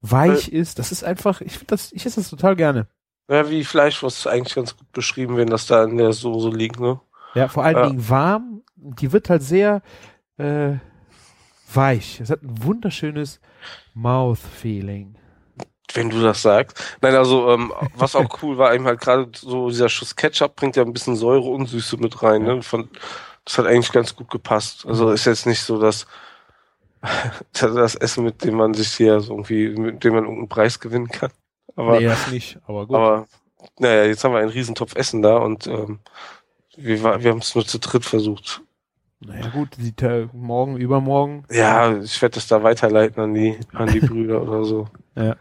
Speaker 3: weich ist. Das ist einfach, ich finde das, ich esse das total gerne.
Speaker 2: Ja, wie Fleischwurst ist eigentlich ganz gut beschrieben, wenn das da in der Soße liegt, ne?
Speaker 3: Ja, vor allen
Speaker 2: Ja.
Speaker 3: Dingen warm. Die wird halt sehr äh, weich. Es hat ein wunderschönes Mouth-Feeling.
Speaker 2: Wenn du das sagst. Nein, also ähm, was auch <laughs> cool war, eben halt gerade so dieser Schuss Ketchup bringt ja ein bisschen Säure und Süße mit rein. Ne? Von, das hat eigentlich ganz gut gepasst. Also ist jetzt nicht so, dass <laughs> das Essen, mit dem man sich hier so irgendwie, mit dem man irgendeinen Preis gewinnen kann. Aber,
Speaker 3: nee, das nicht, aber gut.
Speaker 2: aber naja, jetzt haben wir einen Riesentopf Essen da und ähm, wir, war- wir haben es nur zu dritt versucht.
Speaker 3: naja gut, die, morgen, übermorgen.
Speaker 2: Ja, ich werde das da weiterleiten an die, an die <laughs> Brüder oder so.
Speaker 3: Ja.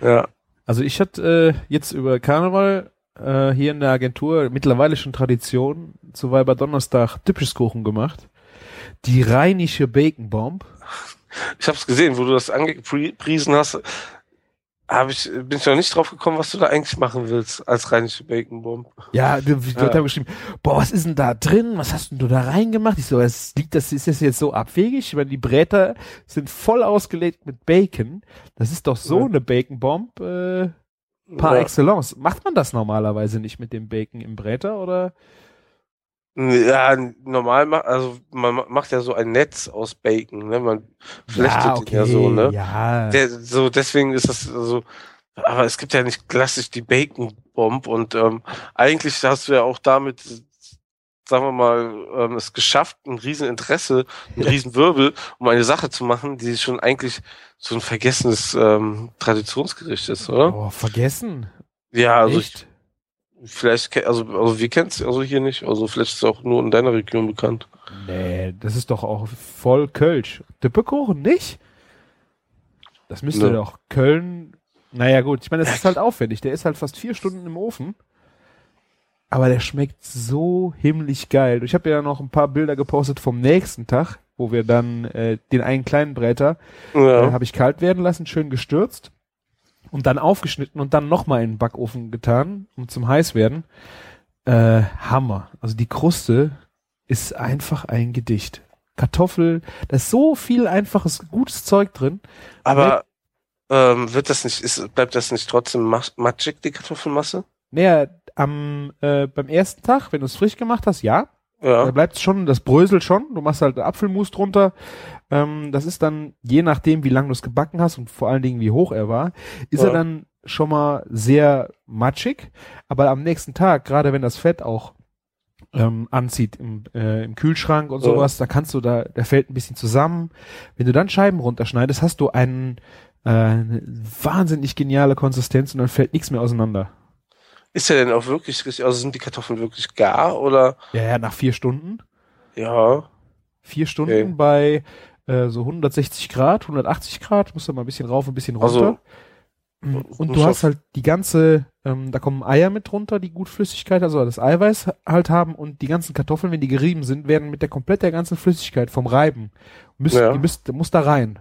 Speaker 2: Ja.
Speaker 3: Also ich hatte äh, jetzt über Karneval äh, hier in der Agentur mittlerweile schon Tradition zu Weiberdonnerstag Dippischkuchen gemacht. Die rheinische Bacon Bomb.
Speaker 2: Ich habe es gesehen, wo du das angepriesen hast, hab ich, bin ich noch nicht drauf gekommen, was du da eigentlich machen willst als rheinische Baconbomb.
Speaker 3: Ja, die die
Speaker 2: Ja.
Speaker 3: Leute haben geschrieben, boah, was ist denn da drin? Was hast denn du da reingemacht? Ich so, es liegt, das ist das jetzt so abwegig? Ich meine, die Bräter sind voll ausgelegt mit Bacon. Das ist doch so
Speaker 2: Ja.
Speaker 3: eine Bacon Bomb äh, par
Speaker 2: Ja.
Speaker 3: excellence. Macht man das normalerweise nicht mit dem Bacon im Bräter oder?
Speaker 2: Ja, normal macht, also man ma- macht ja so ein Netz aus Bacon, ne? Man flechtet den ja so, ne?
Speaker 3: Ja.
Speaker 2: Der, so, deswegen ist das so, aber es gibt ja nicht klassisch die Bacon Bomb und ähm, eigentlich hast du ja auch damit, sagen wir mal, ähm, es geschafft, ein riesen Interesse, ein
Speaker 3: Ja.
Speaker 2: riesen Wirbel, um eine Sache zu machen, die schon eigentlich so ein vergessenes ähm, Traditionsgericht ist, oder?
Speaker 3: oh, vergessen.
Speaker 2: Ja, also ich? Vielleicht, also, also wir kennen es also hier nicht, also vielleicht ist es auch nur in deiner Region bekannt.
Speaker 3: Nee, das ist doch auch voll Kölsch. Dippekuchen nicht? Das müsste
Speaker 2: Ne.
Speaker 3: doch Köln. Naja, gut, ich meine, das ist halt aufwendig. Der ist halt fast vier Stunden im Ofen. Aber der schmeckt so himmlisch geil. Ich habe ja noch ein paar Bilder gepostet vom nächsten Tag, wo wir dann äh, den einen kleinen Bräter
Speaker 2: Ja.
Speaker 3: äh, habe ich kalt werden lassen, schön gestürzt und dann aufgeschnitten und dann nochmal in den Backofen getan, um zum heiß werden. Äh, Hammer. Also die Kruste ist einfach ein Gedicht. Kartoffel, da ist so viel einfaches, gutes Zeug drin.
Speaker 2: Aber ähm, wird das nicht, ist, bleibt das nicht trotzdem matschig, die Kartoffelmasse?
Speaker 3: Naja, am, äh, beim ersten Tag, wenn du es frisch gemacht hast, ja, da
Speaker 2: Ja.
Speaker 3: bleibt schon, das bröselt schon. Du machst halt Apfelmus drunter. Ähm, das ist dann, je nachdem, wie lange du es gebacken hast und vor allen Dingen, wie hoch er war, ist
Speaker 2: Ja.
Speaker 3: er dann schon mal sehr matschig. Aber am nächsten Tag, gerade wenn das Fett auch ähm, anzieht im, äh, im Kühlschrank und
Speaker 2: Ja.
Speaker 3: sowas, da kannst du da, der fällt ein bisschen zusammen. Wenn du dann Scheiben runterschneidest, hast du einen, äh, eine wahnsinnig geniale Konsistenz und dann fällt nichts mehr auseinander.
Speaker 2: Ist der denn auch wirklich richtig, also sind die Kartoffeln wirklich gar oder?
Speaker 3: Ja, ja, nach vier Stunden.
Speaker 2: Ja.
Speaker 3: vier Stunden
Speaker 2: Okay.
Speaker 3: bei äh, so 160 Grad, 180 Grad, musst du mal ein bisschen rauf, ein bisschen runter.
Speaker 2: Also,
Speaker 3: und du hast halt die ganze, ähm, da kommen Eier mit drunter, die gut Flüssigkeit, also das Eiweiß halt haben und die ganzen Kartoffeln, wenn die gerieben sind, werden mit der komplett der ganzen Flüssigkeit vom Reiben, müssen,
Speaker 2: Ja.
Speaker 3: die müsst, muss da rein.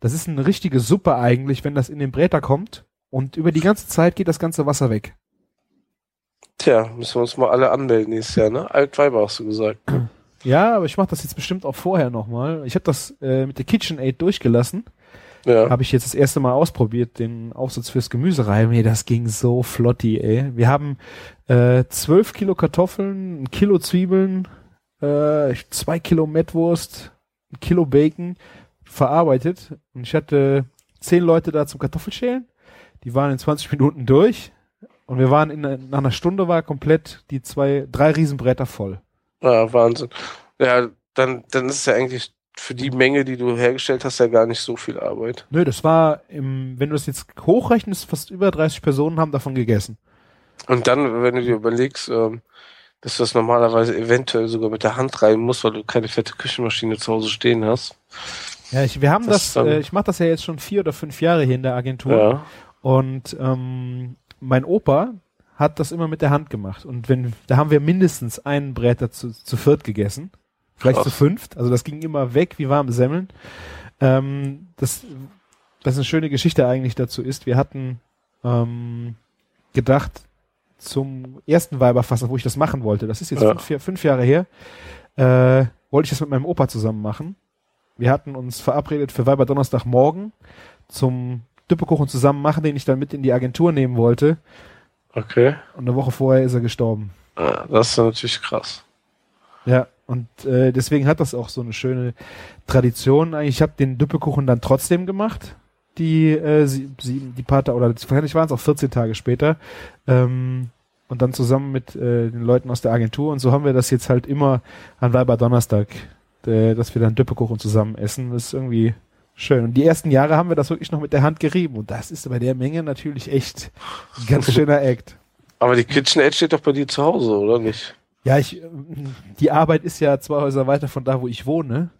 Speaker 3: Das ist eine richtige Suppe eigentlich, wenn das in den Bräter kommt und über die ganze Zeit geht das ganze Wasser weg.
Speaker 2: Tja, müssen wir uns mal alle anmelden nächstes Jahr, ne? Altweiber hast du gesagt. <clears throat>
Speaker 3: Ja, aber ich mache das jetzt bestimmt auch vorher nochmal. Ich habe das äh, mit der KitchenAid durchgelassen.
Speaker 2: Ja.
Speaker 3: habe ich jetzt das erste Mal ausprobiert, den Aufsatz fürs Gemüse reiben. Hey, das ging so flotti, ey. Wir haben äh, 12 Kilo Kartoffeln, ein Kilo Zwiebeln, äh, zwei Kilo Mettwurst, ein Kilo Bacon verarbeitet. Und ich hatte zehn Leute da zum Kartoffelschälen. Die waren in 20 Minuten durch. Und wir waren in, nach einer Stunde war komplett die zwei, drei Riesenbretter voll.
Speaker 2: Ja, Wahnsinn. Ja, dann, dann ist es ja eigentlich für die Menge, die du hergestellt hast, ja gar nicht so viel Arbeit.
Speaker 3: Nö, das war im, wenn du das jetzt hochrechnest, fast über 30 Personen haben davon gegessen.
Speaker 2: Und dann, wenn du dir überlegst, ähm, dass du das normalerweise eventuell sogar mit der Hand reiben musst, weil du keine fette Küchenmaschine zu Hause stehen hast.
Speaker 3: Ja, ich, wir haben
Speaker 2: Das
Speaker 3: das, äh, ich mache das ja jetzt schon vier oder fünf Jahre hier in der Agentur.
Speaker 2: Ja.
Speaker 3: Und ähm, mein Opa hat das immer mit der Hand gemacht. Und wenn, da haben wir mindestens einen Bräter zu, zu viert gegessen. Vielleicht
Speaker 2: Krass.
Speaker 3: zu fünft. Also das ging immer weg wie warme Semmeln. Ähm, das, was eine schöne Geschichte eigentlich dazu ist, wir hatten ähm, gedacht, zum ersten Weiberfass, wo ich das machen wollte, das ist jetzt
Speaker 2: Ja.
Speaker 3: fünf, fünf Jahre her, äh, wollte ich das mit meinem Opa zusammen machen. Wir hatten uns verabredet für Weiberdonnerstagmorgen zum Düppekuchen zusammen machen, den ich dann mit in die Agentur nehmen wollte.
Speaker 2: Okay.
Speaker 3: Und eine Woche vorher ist er gestorben.
Speaker 2: Ja, das ist natürlich krass.
Speaker 3: Ja, und äh, deswegen hat das auch so eine schöne Tradition. Ich habe den Düppekuchen dann trotzdem gemacht. Die, äh, sie, sie, die paar oder wahrscheinlich waren es auch 14 Tage später. Ähm, und dann zusammen mit äh, den Leuten aus der Agentur. Und so haben wir das jetzt halt immer an Weiber Donnerstag, äh, dass wir dann Düppekuchen zusammen essen. Das ist irgendwie schön. Und die ersten Jahre haben wir das wirklich noch mit der Hand gerieben. Und das ist bei der Menge natürlich echt ein ganz schöner Act.
Speaker 2: Aber die KitchenAid steht doch bei dir zu Hause, oder nicht?
Speaker 3: Ja, ich, ähm, die Arbeit ist ja zwei Häuser weiter von da, wo ich wohne.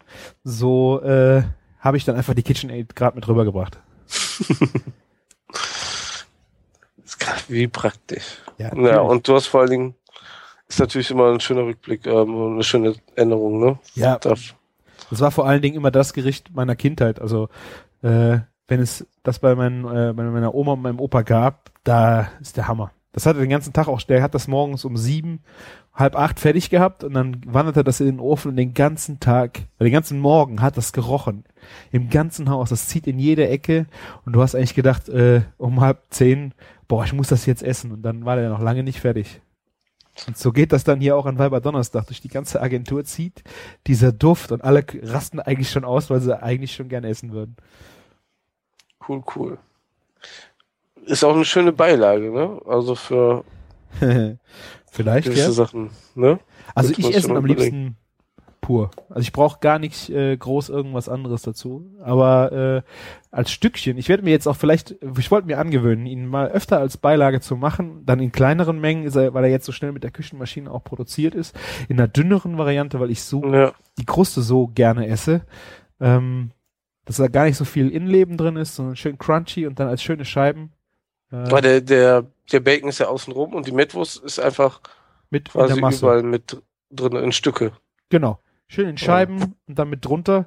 Speaker 3: So äh, habe ich dann einfach die KitchenAid gerade mit rübergebracht. <laughs>
Speaker 2: Das ist krass, wie praktisch.
Speaker 3: Ja,
Speaker 2: Ja,
Speaker 3: natürlich.
Speaker 2: und du hast vor allen Dingen, ist natürlich immer ein schöner Rückblick, ähm, und eine schöne Änderung, ne?
Speaker 3: ja
Speaker 2: Darf,
Speaker 3: das war vor allen Dingen immer das Gericht meiner Kindheit. Also äh, wenn es das bei, meinen, äh, bei meiner Oma und meinem Opa gab, da ist der Hammer. Das hat er den ganzen Tag auch, der hat das morgens um sieben, halb acht fertig gehabt und dann wandert er das in den Ofen und den ganzen Tag, den ganzen Morgen hat das gerochen. Im ganzen Haus, das zieht in jede Ecke und du hast eigentlich gedacht, äh, um halb zehn, boah, ich muss das jetzt essen und dann war der noch lange nicht fertig. Und so geht das dann hier auch an Weiber Donnerstag. Durch die ganze Agentur zieht dieser Duft und alle rasten eigentlich schon aus, weil sie eigentlich schon gerne essen würden.
Speaker 2: cool, cool. Ist auch eine schöne Beilage, ne? Also für <laughs>
Speaker 3: Vielleicht,
Speaker 2: gewisse
Speaker 3: ja.
Speaker 2: Sachen, ne?
Speaker 3: Also ich esse am liebsten pur. Also ich brauche gar nicht äh, groß irgendwas anderes dazu. Aber äh, als Stückchen, ich werde mir jetzt auch vielleicht, ich wollte mir angewöhnen, ihn mal öfter als Beilage zu machen, dann in kleineren Mengen, ist er, weil er jetzt so schnell mit der Küchenmaschine auch produziert ist, in einer dünneren Variante, weil ich so
Speaker 2: Ja.
Speaker 3: die Kruste so gerne esse, ähm, dass da gar nicht so viel Innenleben drin ist, sondern schön crunchy und dann als schöne Scheiben äh,
Speaker 2: Weil der, der, der Bacon ist ja außen rum und die Mettwurst ist einfach
Speaker 3: mit
Speaker 2: quasi überall mit drin in Stücke.
Speaker 3: Genau. Schön in Scheiben und dann mit drunter.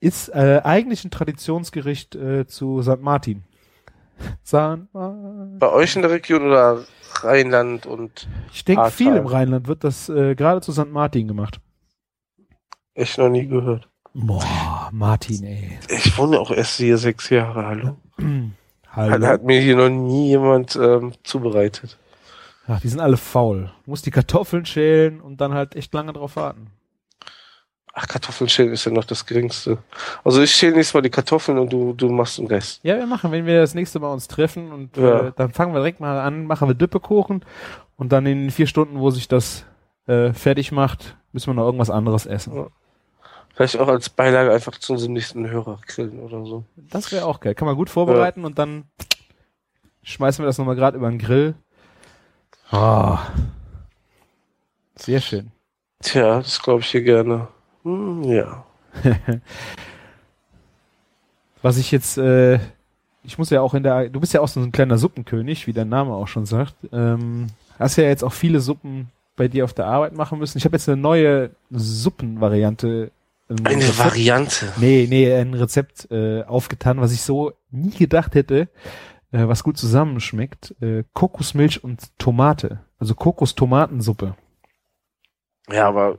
Speaker 3: Ist äh, eigentlich ein Traditionsgericht äh, zu St. Martin. Martin.
Speaker 2: Bei euch in der Region oder Rheinland und
Speaker 3: Ich denke, viel im Rheinland wird das äh, gerade zu St. Martin gemacht.
Speaker 2: echt noch nie gehört.
Speaker 3: Boah, Martin, ey.
Speaker 2: Ich wohne auch erst hier sechs Jahre, hallo. <clears throat> Hat,
Speaker 3: Hallo.
Speaker 2: hat mir hier noch nie jemand ähm, zubereitet.
Speaker 3: Ach, die sind alle faul. Du musst die Kartoffeln schälen und dann halt echt lange drauf warten.
Speaker 2: Ach, Kartoffeln schälen ist ja noch das Geringste. Also ich schäle nächstes Mal die Kartoffeln und du, du machst den Rest.
Speaker 3: Ja, wir machen, wenn wir das nächste Mal uns treffen und
Speaker 2: Ja.
Speaker 3: äh, dann fangen wir direkt mal an, machen wir Düppekuchen und dann in den vier Stunden, wo sich das äh, fertig macht, müssen wir noch irgendwas anderes essen.
Speaker 2: Ja. Vielleicht auch als Beilage einfach zu unserem nächsten Hörer grillen oder so.
Speaker 3: Das wäre auch geil. Kann man gut vorbereiten und dann schmeißen wir das nochmal gerade über den Grill. Ah. Sehr schön.
Speaker 2: Tja, das glaube ich hier gerne. Hm, ja. <laughs>
Speaker 3: Was ich jetzt, äh, ich muss ja auch in der, du bist ja auch so ein kleiner Suppenkönig, wie dein Name auch schon sagt. Ähm, hast ja jetzt auch viele Suppen bei dir auf der Arbeit machen müssen. Ich habe jetzt eine neue Suppenvariante. ähm,
Speaker 2: Eine
Speaker 3: Rezept-
Speaker 2: Variante.
Speaker 3: Nee, nee, ein Rezept äh, aufgetan, was ich so nie gedacht hätte, äh, was gut zusammenschmeckt. Äh, Kokosmilch und Tomate. Also Kokos-Tomatensuppe.
Speaker 2: Ja, aber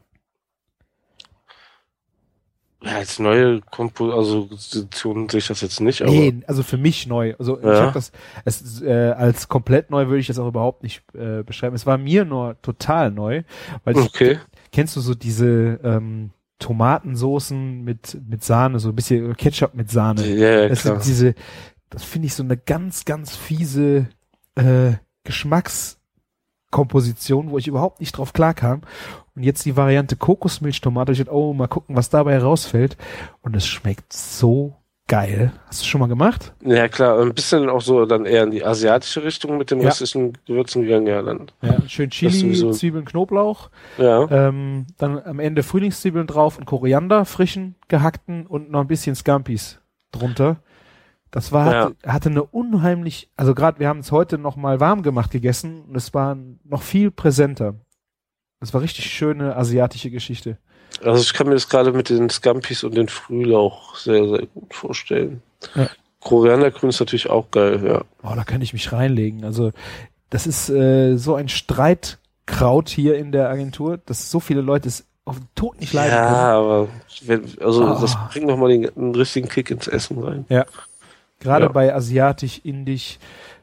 Speaker 2: ja, als neue Kompo also Position sehe ich das jetzt nicht, aber
Speaker 3: Nee, also für mich neu. Also ich
Speaker 2: Ja.
Speaker 3: habe das es, äh, als komplett neu würde ich das auch überhaupt nicht äh, beschreiben. Es war mir nur total neu, weil ich,
Speaker 2: okay.
Speaker 3: kennst du so diese ähm, Tomatensoßen mit mit Sahne, so ein bisschen Ketchup mit Sahne.
Speaker 2: Ja, ja,
Speaker 3: Das
Speaker 2: klar.
Speaker 3: sind diese, das finde ich so eine ganz, ganz fiese äh, Geschmackskomposition, wo ich überhaupt nicht drauf klarkam. Und jetzt die Variante Kokosmilchtomate. Ich dachte, oh, mal gucken, was dabei herausfällt. Und es schmeckt so geil. Hast du schon mal gemacht?
Speaker 2: Ja, klar, ein bisschen auch so dann eher in die asiatische Richtung mit den
Speaker 3: Ja.
Speaker 2: restlichen Gewürzen gegangen, ja, dann.
Speaker 3: Ja, schön Chili. Zwiebeln, Knoblauch.
Speaker 2: Ja.
Speaker 3: Ähm, dann am Ende Frühlingszwiebeln drauf und Koriander, frischen, gehackten und noch ein bisschen Scampis drunter. Das war, hatte, hatte eine unheimlich, also gerade wir haben es heute noch mal warm gemacht gegessen und es war noch viel präsenter. Das war richtig schöne asiatische Geschichte.
Speaker 2: Also ich kann mir das gerade mit den Scampis und den Frühlauch sehr, sehr gut vorstellen.
Speaker 3: Ja.
Speaker 2: Koriandergrün ist natürlich auch geil, ja.
Speaker 3: Oh, da kann ich mich reinlegen. Also das ist äh, so ein Streitkraut hier in der Agentur, dass so viele Leute es auf den Tod nicht leiden
Speaker 2: Ja,
Speaker 3: können.
Speaker 2: aber wenn, also
Speaker 3: Ah.
Speaker 2: das bringt nochmal den, einen richtigen Kick ins Essen rein.
Speaker 3: Gerade
Speaker 2: Ja.
Speaker 3: bei asiatisch, indisch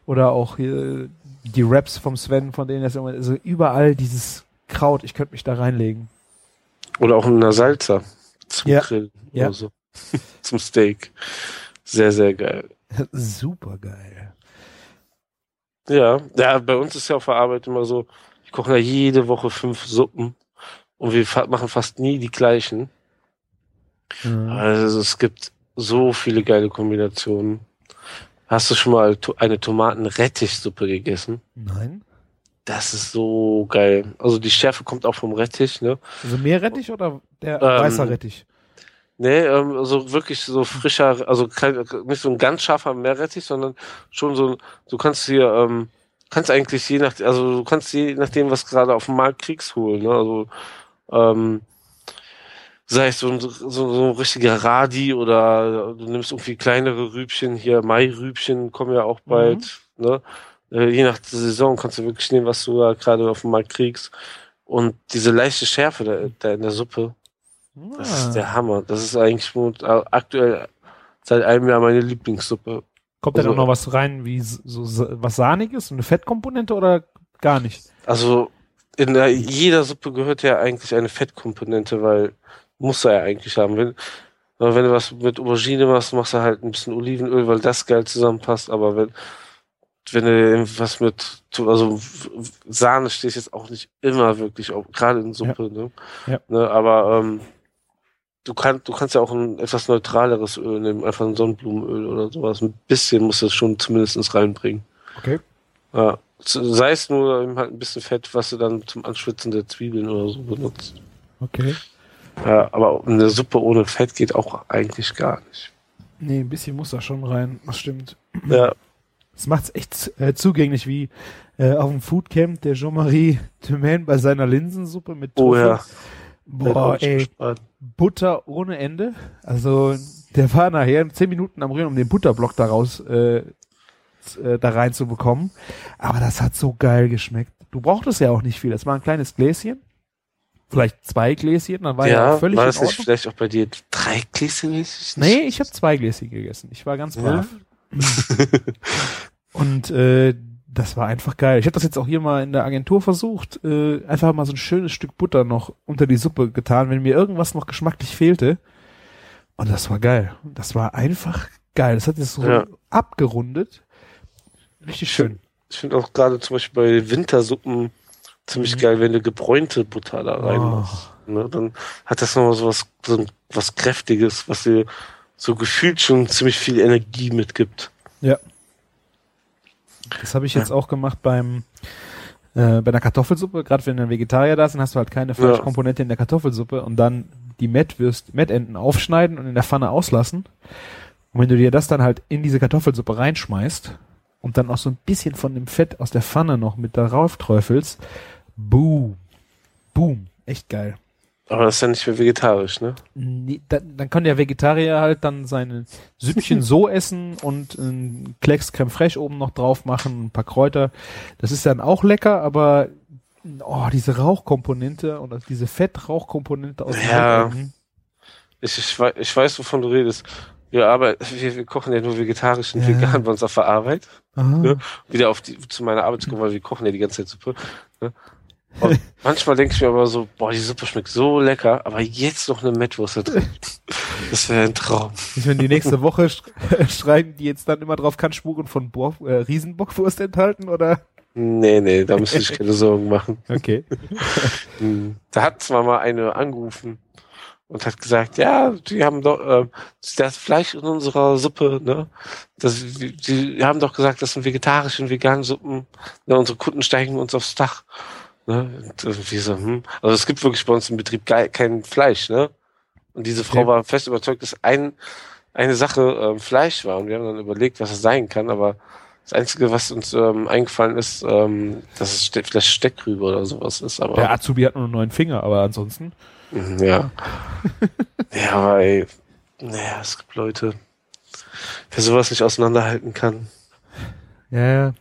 Speaker 3: oder auch äh, die Raps vom Sven, von denen das immer, also überall dieses Kraut, ich könnte mich da reinlegen.
Speaker 2: Oder auch in einer Salsa zum
Speaker 3: Ja.
Speaker 2: Grillen
Speaker 3: Ja.
Speaker 2: oder so. <laughs> zum Steak. Sehr, sehr geil. <laughs>
Speaker 3: Super geil.
Speaker 2: Ja, ja, bei uns ist ja auf der Arbeit immer so, ich koche ja jede Woche fünf Suppen und wir fa machen fast nie die gleichen.
Speaker 3: Mhm.
Speaker 2: Also es gibt so viele geile Kombinationen. Hast du schon mal eine Tomatenrettichsuppe gegessen?
Speaker 3: Nein.
Speaker 2: Das ist so geil. Also die Schärfe kommt auch vom Rettich, ne?
Speaker 3: Also Meerrettich oder der
Speaker 2: Ähm,
Speaker 3: weißer Rettich?
Speaker 2: Nee, ähm, also wirklich so frischer, also kein, nicht so ein ganz scharfer Meerrettich, sondern schon so, ein- du kannst hier, ähm, kannst eigentlich je nach, also du kannst je nachdem, was gerade auf dem Markt kriegst, holen, ne? Also, ähm, sei es so ein, so, so ein richtiger Radi oder du nimmst irgendwie kleinere Rübchen, hier Mai-Rübchen kommen ja auch bald, ne? Äh, je nach Saison kannst du wirklich nehmen, was du da gerade auf dem Markt kriegst. Und diese leichte Schärfe da, da in der Suppe, das
Speaker 3: Ah.
Speaker 2: ist der Hammer. Das ist eigentlich äh, aktuell seit einem Jahr meine Lieblingssuppe.
Speaker 3: Kommt da
Speaker 2: also-
Speaker 3: noch noch was rein, wie so, so was Sahniges, eine Fettkomponente oder gar nicht?
Speaker 2: Also in der, jeder Suppe gehört ja eigentlich eine Fettkomponente, weil muss er ja eigentlich haben. Wenn, aber wenn du was mit Aubergine machst, machst du halt ein bisschen Olivenöl, weil das geil zusammenpasst. Aber wenn wenn du was mit also Sahne steht jetzt auch nicht immer wirklich auf, gerade in Suppe, ne?
Speaker 3: Ja.
Speaker 2: ne? Aber ähm, du kannst du kannst ja auch ein etwas neutraleres Öl nehmen, einfach ein Sonnenblumenöl oder sowas. Ein bisschen musst du es schon zumindest reinbringen.
Speaker 3: Okay.
Speaker 2: Ja, sei es nur eben halt ein bisschen Fett, was du dann zum Anschwitzen der Zwiebeln oder so benutzt.
Speaker 3: Okay.
Speaker 2: Ja, aber eine Suppe ohne Fett geht auch eigentlich gar nicht.
Speaker 3: Nee, ein bisschen muss da schon rein, das stimmt.
Speaker 2: Ja,
Speaker 3: Das macht's echt äh, zugänglich wie äh, auf dem Foodcamp der Jean-Marie Thumain bei seiner Linsensuppe mit
Speaker 2: oh ja.
Speaker 3: Boah, ey, Butter ohne Ende. Also der war nachher zehn Minuten am Rühren, um den Butterblock daraus äh, äh, da reinzubekommen. Aber das hat so geil geschmeckt. Du brauchtest ja auch nicht viel. Das war ein kleines Gläschen. Vielleicht zwei Gläschen, dann war
Speaker 2: ja,
Speaker 3: ja, völlig
Speaker 2: war
Speaker 3: in
Speaker 2: das nicht vielleicht auch bei dir drei Gläschen? Ich
Speaker 3: Nee, ich habe zwei Gläschen gegessen. Ich war ganz brav. <laughs> Und äh, das war einfach geil. Ich habe das jetzt auch hier mal in der Agentur versucht, äh, einfach mal so ein schönes Stück Butter noch unter die Suppe getan, wenn mir irgendwas noch geschmacklich fehlte. Und das war geil. Das war einfach geil. Das hat jetzt so
Speaker 2: Ja.
Speaker 3: abgerundet. Richtig schön.
Speaker 2: Ich finde auch gerade zum Beispiel bei Wintersuppen ziemlich
Speaker 3: Mhm.
Speaker 2: geil, wenn du gebräunte Butter da
Speaker 3: Oh.
Speaker 2: reinmachst. Ne? Dann hat das nochmal so was, so was Kräftiges, was dir so gefühlt schon ziemlich viel Energie mitgibt.
Speaker 3: Ja. Das habe ich jetzt auch gemacht beim äh, bei einer Kartoffelsuppe, gerade wenn ein Vegetarier da ist, dann hast du halt keine Fleischkomponente in der Kartoffelsuppe und dann die Mettwürst, Mettenten aufschneiden und in der Pfanne auslassen. Und wenn du dir das dann halt in diese Kartoffelsuppe reinschmeißt und dann auch so ein bisschen von dem Fett aus der Pfanne noch mit darauf träufelst, boom, boom, echt geil.
Speaker 2: Aber das ist ja nicht mehr vegetarisch, ne?
Speaker 3: Nee, dann, dann kann der Vegetarier halt dann seine Süppchen so <laughs> essen und ein Klecks Creme Fraiche oben noch drauf machen, ein paar Kräuter. Das ist dann auch lecker, aber oh, diese Rauchkomponente und diese Fettrauchkomponente aus
Speaker 2: Ja.
Speaker 3: Mettenten.
Speaker 2: Ich, ich, wei- ich weiß, wovon du redest. Wir arbeiten, wir, wir kochen ja nur vegetarisch und
Speaker 3: Ja.
Speaker 2: vegan bei uns auf der Arbeit. Ja. Wieder auf die, zu meiner Arbeit zu kommen, weil wir kochen ja die ganze Zeit Suppe. Ne? Und manchmal denke ich mir aber so, boah, die Suppe schmeckt so lecker, aber jetzt noch eine Mettwurst da drin. Das wäre ein Traum.
Speaker 3: Ich wenn die nächste Woche sch <laughs> schreiben die jetzt dann immer drauf, kann Spuren von Bo äh, Riesenbockwurst enthalten oder?
Speaker 2: Nee, nee, da müsste ich keine Sorgen machen.
Speaker 3: Okay. <laughs>
Speaker 2: Hm. Da hat zwar mal eine angerufen und hat gesagt, ja, die haben doch äh, das Fleisch in unserer Suppe, ne? Das, die, die haben doch gesagt, das sind vegetarische und vegane Suppen. Ne, unsere Kunden steigen uns aufs Dach. Ne? Irgendwie so, hm. Also es gibt wirklich bei uns im Betrieb kein Fleisch, ne? Und diese Frau
Speaker 3: Okay.
Speaker 2: war fest überzeugt, dass ein, eine Sache ähm, Fleisch war. Und wir haben dann überlegt, was es sein kann, aber das Einzige, was uns ähm, eingefallen ist, ähm, dass es ste vielleicht Steckrübe oder sowas ist. Aber
Speaker 3: Der Azubi hat nur einen neuen Finger, aber ansonsten.
Speaker 2: Mhm, Ja. ja, <laughs> aber ey, naja, es gibt Leute, wer sowas nicht auseinanderhalten kann.
Speaker 3: Ja, ja.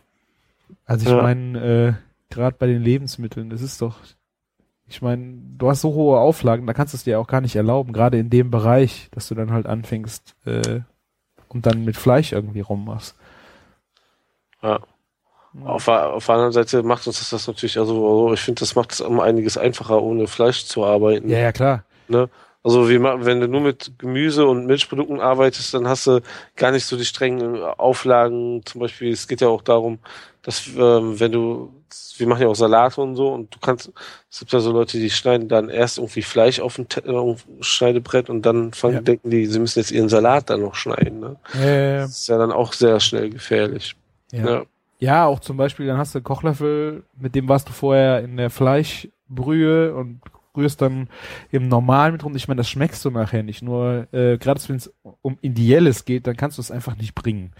Speaker 3: Also ich
Speaker 2: Ja.
Speaker 3: meine, äh, gerade bei den Lebensmitteln, das ist doch, ich meine, du hast so hohe Auflagen, da kannst du es dir auch gar nicht erlauben, gerade in dem Bereich, dass du dann halt anfängst äh, und dann mit Fleisch irgendwie rummachst.
Speaker 2: Ja. Auf, der- auf der anderen Seite macht uns das, das natürlich, also also ich finde, das macht es um einiges einfacher, ohne Fleisch zu arbeiten.
Speaker 3: Ja, ja, klar.
Speaker 2: Also wie, ma- wenn du nur mit Gemüse und Milchprodukten arbeitest, dann hast du gar nicht so die strengen Auflagen. Zum Beispiel, es geht ja auch darum, dass ähm, wenn du, wir machen ja auch Salate und so, und du kannst, es gibt ja so Leute, die schneiden dann erst irgendwie Fleisch auf ein, äh, auf ein Schneidebrett und dann fangen,
Speaker 3: Ja.
Speaker 2: denken die, sie müssen jetzt ihren Salat dann noch schneiden. Ne?
Speaker 3: Äh,
Speaker 2: Das ist ja dann auch sehr schnell gefährlich.
Speaker 3: ja.
Speaker 2: Ja.
Speaker 3: ja, auch zum Beispiel, dann hast du einen Kochlöffel, mit dem warst du vorher in der Fleischbrühe und rührst dann im Normal mit rum. Ich meine, das schmeckst du nachher nicht. Nur äh, gerade wenn es um Ideelles geht, dann kannst du es einfach nicht bringen.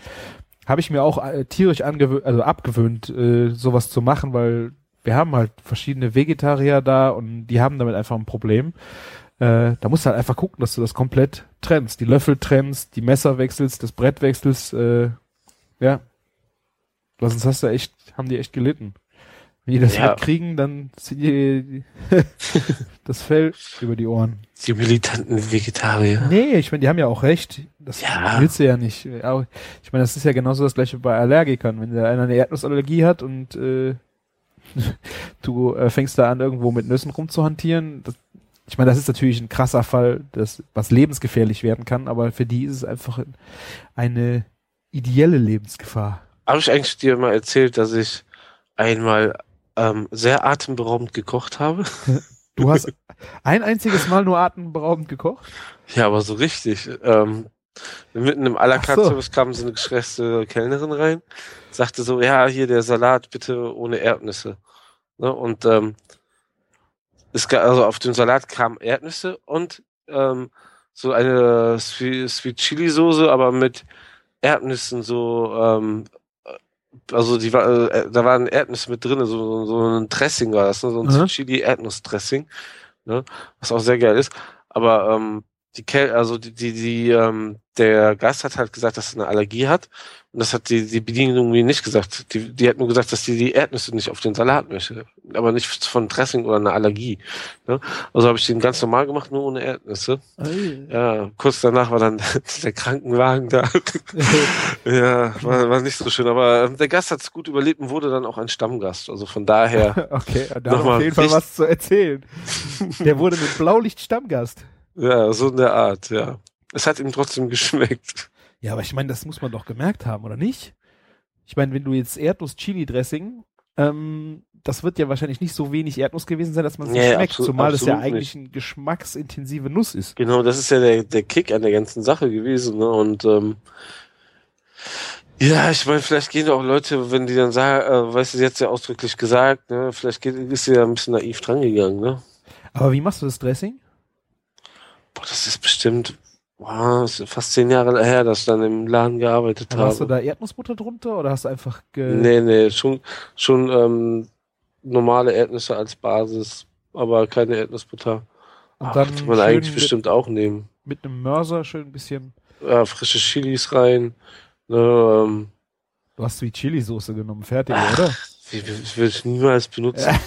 Speaker 3: Habe ich mir auch äh, tierisch angewöhnt, also abgewöhnt, äh, sowas zu machen, weil wir haben halt verschiedene Vegetarier da und die haben damit einfach ein Problem. Äh, da musst du halt einfach gucken, dass du das komplett trennst. Die Löffel trennst, die Messer wechselst, das Brett wechselst, äh, ja. Sonst hast du echt, haben die echt gelitten. Wenn die das
Speaker 2: Ja.
Speaker 3: mitkriegen, dann ziehen die <laughs> das Fell über die Ohren.
Speaker 2: Die militanten Vegetarier.
Speaker 3: Nee, ich meine, die haben ja auch recht. Das
Speaker 2: Ja.
Speaker 3: willst du ja nicht. Aber Ich meine, das ist ja genauso das gleiche bei Allergikern. Wenn der einer eine Erdnussallergie hat und äh, <laughs> du äh, fängst da an, irgendwo mit Nüssen rumzuhantieren, das, ich meine, das ist natürlich ein krasser Fall, das, was lebensgefährlich werden kann, aber für die ist es einfach eine ideelle Lebensgefahr.
Speaker 2: Habe ich eigentlich dir mal erzählt, dass ich einmal ähm, sehr atemberaubend gekocht habe?
Speaker 3: Du hast <laughs> ein einziges Mal nur atemberaubend gekocht?
Speaker 2: Ja, aber so richtig. Ähm, mitten im à la carte
Speaker 3: so.
Speaker 2: Service kam so eine gestresste Kellnerin rein, sagte so, ja, hier der Salat bitte ohne Erdnüsse. Ne? Und ähm, es ga, also auf dem Salat kamen Erdnüsse und ähm, so eine Sweet, Sweet Chili Soße, aber mit Erdnüssen so, ähm, also die war, äh, da waren Erdnüsse mit drin, so, so ein Dressing war das, ne? so ein
Speaker 3: Mhm.
Speaker 2: Chili Erdnuss Dressing, ne? was auch sehr geil ist. Aber ähm, die also die, die, die ähm, der Gast hat halt gesagt, dass er eine Allergie hat. Und das hat die, die Bedienung irgendwie nicht gesagt. Die, die hat nur gesagt, dass die die Erdnüsse nicht auf den Salat möchte. Aber nicht von Dressing oder einer Allergie. Ne? Also habe ich den ganz normal gemacht, nur ohne Erdnüsse.
Speaker 3: Ei.
Speaker 2: Ja, kurz danach war dann <laughs> der Krankenwagen da. <laughs> ja, war, war nicht so schön. Aber ähm, der Gast hat es gut überlebt und wurde dann auch ein Stammgast. Also von daher, <laughs>
Speaker 3: Okay, da er
Speaker 2: Nochmal
Speaker 3: auf jeden Fall was zu erzählen. Der wurde mit Blaulicht Stammgast.
Speaker 2: Ja, so in der Art, ja. Es hat ihm trotzdem <laughs> geschmeckt.
Speaker 3: Ja, aber ich meine, das muss man doch gemerkt haben, oder nicht? Ich meine, wenn du jetzt Erdnuss-Chili-Dressing, ähm, das wird ja wahrscheinlich nicht so wenig Erdnuss gewesen sein, dass man es nicht
Speaker 2: Nee,
Speaker 3: schmeckt,
Speaker 2: absolut-
Speaker 3: zumal es ja eigentlich eine geschmacksintensive Nuss ist.
Speaker 2: Genau, das ist ja der, der Kick an der ganzen Sache gewesen. Ne? Und ähm, ja, ich meine, vielleicht gehen auch Leute, wenn die dann sagen, äh, weißt du, sie hat's ja ausdrücklich gesagt, ne? vielleicht geht, ist sie ja ein bisschen naiv drangegangen. Ne?
Speaker 3: Aber wie machst du das Dressing?
Speaker 2: Boah, das ist bestimmt wow, das ist fast zehn Jahre her, dass ich dann im Laden gearbeitet
Speaker 3: Aber Hast du
Speaker 2: habe.
Speaker 3: da Erdnussbutter drunter oder hast du einfach ge
Speaker 2: Nee, nee, schon, schon ähm, normale Erdnüsse als Basis, aber keine Erdnussbutter.
Speaker 3: und
Speaker 2: Ach,
Speaker 3: dann
Speaker 2: könnte man eigentlich
Speaker 3: mit,
Speaker 2: bestimmt auch nehmen.
Speaker 3: mit einem Mörser schön ein bisschen.
Speaker 2: Ja, frische Chilis rein. Ne, ähm,
Speaker 3: Du hast Sweet Chili Soße genommen, fertig,
Speaker 2: Ach,
Speaker 3: oder?
Speaker 2: Wie, wie, will ich niemals <laughs> benutzen.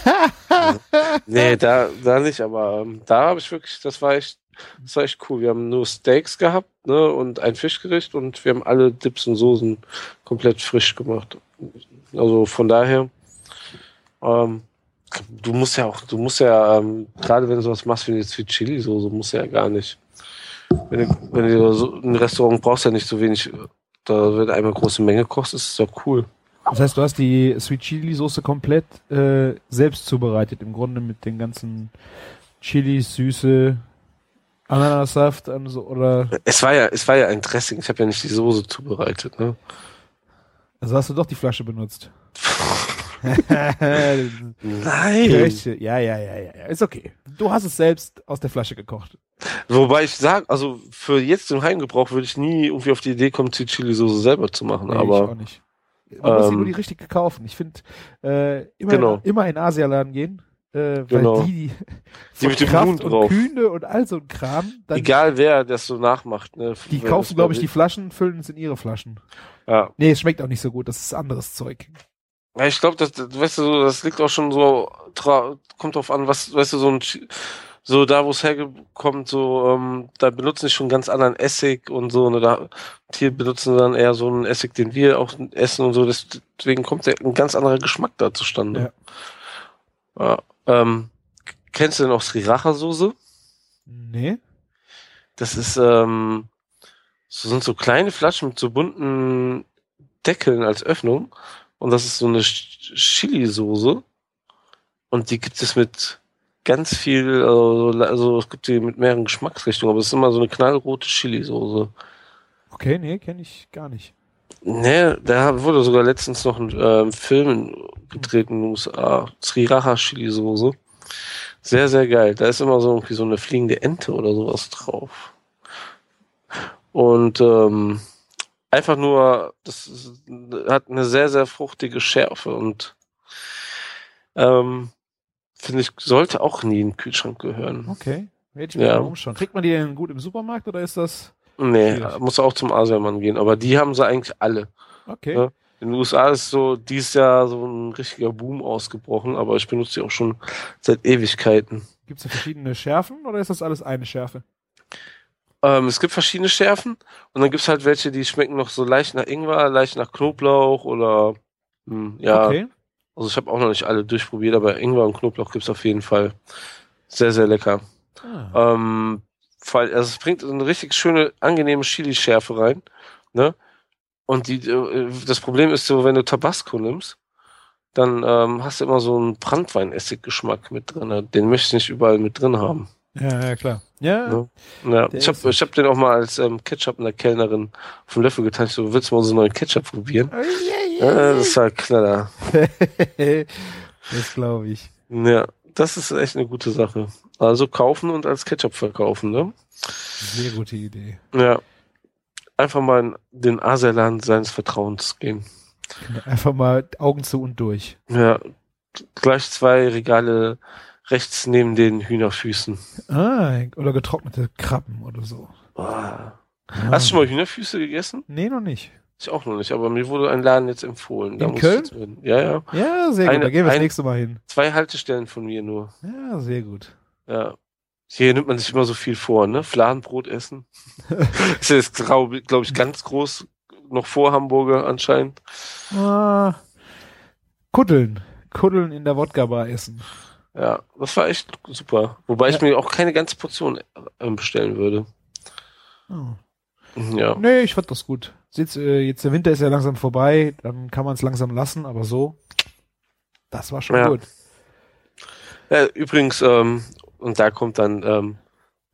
Speaker 2: nee, da, da nicht, aber ähm, da habe ich wirklich, das war echt, das war echt cool. Wir haben nur Steaks gehabt, ne, und ein Fischgericht und wir haben alle Dips und Soßen komplett frisch gemacht. Also von daher, ähm, du musst ja auch, du musst ja, ähm, gerade wenn du sowas machst wie jetzt wie Chili Soße, musst du ja gar nicht. Wenn du, wenn du so ein Restaurant brauchst ja nicht so wenig, da du einmal große Menge kochst, ist es ja cool.
Speaker 3: Das heißt, du hast die Sweet Chili Soße komplett äh, selbst zubereitet, im Grunde mit den ganzen Chilis, Süße, Ananassaft und so, oder
Speaker 2: Es war ja, es war ja ein Dressing. Ich habe ja nicht die Soße zubereitet. Ne?
Speaker 3: also hast du doch die Flasche benutzt.
Speaker 2: Nein. <laughs>
Speaker 3: Kirche. Ja, ja, ja, ja, ja. Ist okay. Du hast es selbst aus der Flasche gekocht.
Speaker 2: Wobei ich sage, also für jetzt im Heimgebrauch würde ich nie irgendwie auf die Idee kommen, die Chili-Soße selber zu machen.
Speaker 3: Nee, ich
Speaker 2: aber
Speaker 3: auch nicht. Man muss sie
Speaker 2: ähm,
Speaker 3: nur die richtige kaufen. Ich finde, äh, immer,
Speaker 2: Genau.
Speaker 3: immer in Asialaden gehen, äh, weil
Speaker 2: Genau.
Speaker 3: die,
Speaker 2: Die <laughs> mit dem
Speaker 3: Kraft
Speaker 2: Huhn
Speaker 3: und
Speaker 2: drauf.
Speaker 3: Kühne und all so ein Kram, dann,
Speaker 2: egal wer das so nachmacht. Ne?
Speaker 3: die kaufen, glaube ich, die Flaschen, füllen es in ihre Flaschen.
Speaker 2: Ja.
Speaker 3: Nee, es schmeckt auch nicht so gut. Das ist anderes Zeug.
Speaker 2: ja, ich glaube, das, das, weißt du, das liegt auch schon so, kommt drauf an, was, weißt du, so ein, so da, wo es herkommt, so, ähm, da benutzen die schon ganz anderen Essig und so, ne, da, hier benutzen sie dann eher so einen Essig, den wir auch essen und so, deswegen kommt der, ein ganz anderer Geschmack da zustande. Ja. Ähm, kennst du denn auch Sriracha-Soße?
Speaker 3: Nee?
Speaker 2: Das ist, ähm, so sind so kleine Flaschen mit so bunten Deckeln als Öffnung. Und das ist so eine Ch- Chili-Soße. Und die gibt es mit ganz viel, also, also es gibt die mit mehreren Geschmacksrichtungen, aber es ist immer so eine knallrote Chili-Soße.
Speaker 3: Okay, nee, kenne ich gar nicht.
Speaker 2: Ne, da wurde sogar letztens noch ein ähm, Film gedreht in den USA. Sriracha Chili-Soße. Sehr, sehr geil. Da ist immer so irgendwie so eine fliegende Ente oder sowas drauf. Und ähm, einfach nur, das ist, hat eine sehr, sehr fruchtige Schärfe und ähm, finde ich, sollte auch nie in den Kühlschrank gehören.
Speaker 3: Okay. Hätte ich mir
Speaker 2: Ja.
Speaker 3: mal umschauen. Kriegt man die denn gut im Supermarkt oder ist das?
Speaker 2: Nee,
Speaker 3: Schwierig.
Speaker 2: muss auch zum Asiamann gehen, aber die haben sie eigentlich alle.
Speaker 3: Okay.
Speaker 2: Ja. In den USA ist so dieses Jahr so ein richtiger Boom ausgebrochen, aber ich benutze die auch schon seit Ewigkeiten.
Speaker 3: Gibt es da verschiedene Schärfen oder ist das alles eine Schärfe?
Speaker 2: Ähm, es gibt verschiedene Schärfen und dann gibt's halt welche, die schmecken noch so leicht nach Ingwer, leicht nach Knoblauch oder hm, ja.
Speaker 3: Okay.
Speaker 2: Also ich habe auch noch nicht alle durchprobiert, aber Ingwer und Knoblauch gibt's auf jeden Fall. Sehr, sehr lecker.
Speaker 3: Ah.
Speaker 2: Ähm, weil, also es bringt eine richtig schöne, angenehme Chili-Schärfe rein. Ne? Und die, äh, das Problem ist so, wenn du Tabasco nimmst, dann ähm, hast du immer so einen Brandweinessig-Geschmack mit drin. Den möchte ich nicht überall mit drin haben.
Speaker 3: Ja, ja, klar. Ja,
Speaker 2: Ne? Ja,
Speaker 3: Der
Speaker 2: ich habe
Speaker 3: ist-
Speaker 2: ich hab den auch mal als ähm, Ketchup in der Kellnerin auf den Löffel getan. Ich so, willst du mal einen neuen Ketchup probieren? Ja, das war klar. <laughs>
Speaker 3: das glaube ich.
Speaker 2: Ja, das ist echt eine gute Sache. Also kaufen und als Ketchup verkaufen, ne?
Speaker 3: Sehr gute Idee.
Speaker 2: Ja. Einfach mal in den Asialaden seines Vertrauens gehen.
Speaker 3: Einfach mal Augen zu und durch.
Speaker 2: Ja. Gleich zwei Regale rechts neben den Hühnerfüßen.
Speaker 3: Ah, oder getrocknete Krabben oder so.
Speaker 2: Boah.
Speaker 3: Ah.
Speaker 2: Hast du schon mal Hühnerfüße gegessen?
Speaker 3: Nee, noch nicht.
Speaker 2: Ich auch noch nicht, aber mir wurde ein Laden jetzt empfohlen. Da
Speaker 3: In Köln?
Speaker 2: Ja, ja.
Speaker 3: Ja, sehr gut.
Speaker 2: Eine-
Speaker 3: da gehen wir das
Speaker 2: ein-
Speaker 3: nächste Mal hin.
Speaker 2: Zwei Haltestellen von mir nur.
Speaker 3: Ja, sehr gut.
Speaker 2: Ja. Hier nimmt man sich immer so viel vor, ne? Fladenbrot essen. <laughs> ist jetzt, glaube glaub ich, ganz groß noch vor Hamburger anscheinend.
Speaker 3: Ah, kuddeln. Kuddeln in der Wodka-Bar essen.
Speaker 2: Ja, das war echt super. Wobei ich
Speaker 3: Ja.
Speaker 2: mir auch keine ganze Portion ähm, bestellen würde.
Speaker 3: Oh.
Speaker 2: Ja.
Speaker 3: Nee, ich fand das gut. Jetzt, äh, jetzt der Winter ist ja langsam vorbei, dann kann man es langsam lassen, aber so, das war schon
Speaker 2: Ja.
Speaker 3: gut.
Speaker 2: ja übrigens, ähm, und da kommt dann ähm,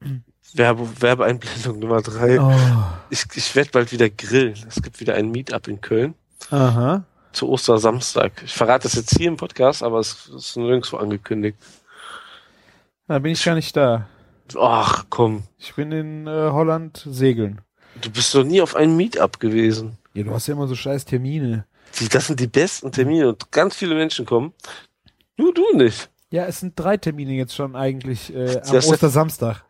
Speaker 2: <clears throat> Werbe, Werbeeinblendung Nummer drei.
Speaker 3: Oh.
Speaker 2: Ich, ich werde bald wieder grillen. Es gibt wieder ein Meetup in Köln
Speaker 3: Aha.
Speaker 2: zu Ostersamstag. Ich verrate das jetzt hier im Podcast, aber es ist nirgendwo angekündigt.
Speaker 3: Da bin ich gar nicht da.
Speaker 2: Ach komm,
Speaker 3: Ich bin in äh, Holland segeln.
Speaker 2: du bist doch nie auf einem Meetup gewesen.
Speaker 3: Ja, du hast ja immer so scheiß Termine.
Speaker 2: Die, das sind die besten Termine und ganz viele Menschen kommen. Nur du nicht.
Speaker 3: Ja, es sind drei Termine jetzt schon eigentlich äh, am
Speaker 2: Das
Speaker 3: Ostersamstag.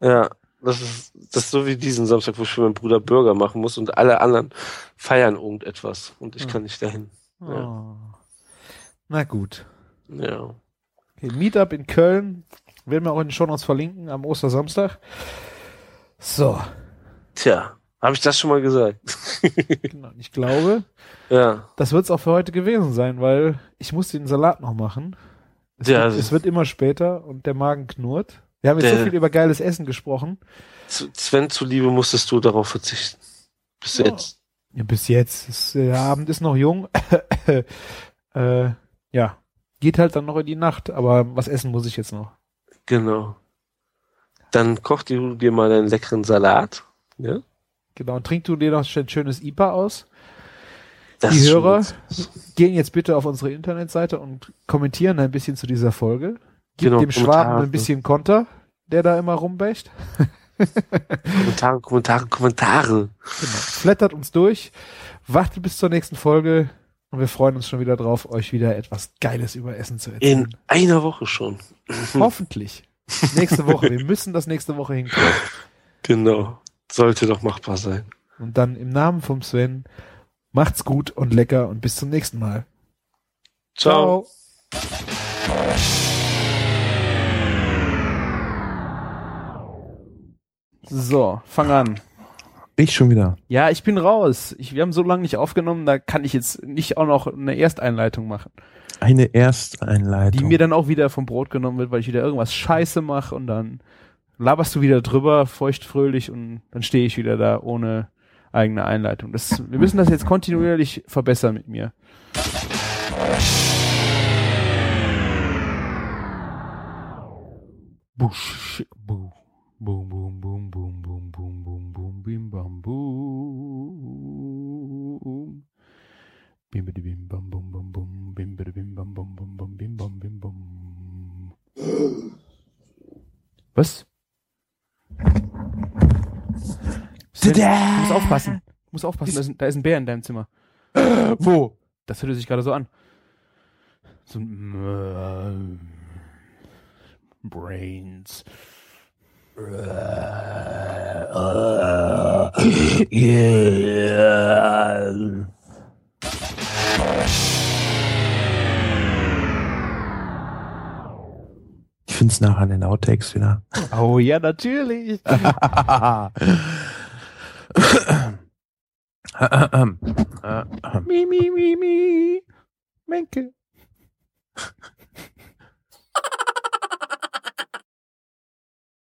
Speaker 2: Ja, das ist, das ist so wie diesen Samstag, wo ich für meinen Bruder Burger machen muss und alle anderen feiern irgendetwas und ich
Speaker 3: Hm.
Speaker 2: kann nicht dahin. Ja.
Speaker 3: Oh. Na gut.
Speaker 2: Ja.
Speaker 3: Okay, Meetup in Köln. Werden wir auch in den Shownotes verlinken am Ostersamstag. So,
Speaker 2: Tja, habe ich das schon mal gesagt? <laughs> <laughs>
Speaker 3: genau. Ich glaube,
Speaker 2: Ja.
Speaker 3: das wird es auch für heute gewesen sein, weil ich muss den Salat noch machen. Es,
Speaker 2: Ja,
Speaker 3: wird, es wird immer später und der Magen knurrt. Wir haben jetzt so viel über geiles Essen gesprochen.
Speaker 2: Zu- Sven zuliebe musstest du darauf verzichten. Bis
Speaker 3: Ja.
Speaker 2: jetzt.
Speaker 3: Ja, bis jetzt. Der Abend ist noch jung. <coughs> äh, ja, geht halt dann noch in die Nacht, aber was essen muss ich jetzt noch?
Speaker 2: Genau. Dann koch dir, dir mal einen leckeren Salat. Ja?
Speaker 3: Genau, und trink du dir noch ein schönes IPA aus.
Speaker 2: Das
Speaker 3: Die Hörer-. Gehen jetzt bitte auf unsere Internetseite und kommentieren ein bisschen zu dieser Folge. Gib
Speaker 2: Genau,
Speaker 3: dem Schwaben ein bisschen Konter, der da immer rumbächt.
Speaker 2: Kommentare, Kommentare, Kommentare.
Speaker 3: Genau. Flattert uns durch, wartet bis zur nächsten Folge und wir freuen uns schon wieder drauf, euch wieder etwas Geiles über Essen zu erzählen.
Speaker 2: In einer Woche schon.
Speaker 3: Hoffentlich. Nächste Woche. Wir müssen das nächste Woche hinkriegen.
Speaker 2: Genau. Sollte doch machbar sein.
Speaker 3: Und dann im Namen vom Sven, macht's gut und lecker und bis zum nächsten Mal.
Speaker 2: Ciao.
Speaker 3: So, fang an.
Speaker 1: Ich schon wieder.
Speaker 3: Ja, ich bin raus. Ich, wir haben so lange nicht aufgenommen, da kann ich jetzt nicht auch noch eine Ersteinleitung machen.
Speaker 1: Eine Ersteinleitung.
Speaker 3: Die mir dann auch wieder vom Brot genommen wird, weil ich wieder irgendwas Scheiße mache und dann laberst du wieder drüber, feuchtfröhlich und dann stehe ich wieder da ohne eigene Einleitung. Das, wir müssen das jetzt kontinuierlich verbessern mit mir. Busch, bu, boom, boom, boom, boom, boom, boom, boom, boom, bim, bam, boom. Bim, bidi, bim, bam, bum, bum, bum, bim, bim, bam, bum, bum, bum, bim, bam, bim, bum. Was? Sven, du musst aufpassen. Du musst aufpassen, da ist, ein- da ist ein Bär in deinem Zimmer.
Speaker 1: Wo?
Speaker 3: Das hört sich gerade so an. So ein Brains.
Speaker 1: Ich find's nachher in den Outtakes wieder.
Speaker 3: Oh ja, natürlich. <laughs> <laughs> me, me, me, me. Make it.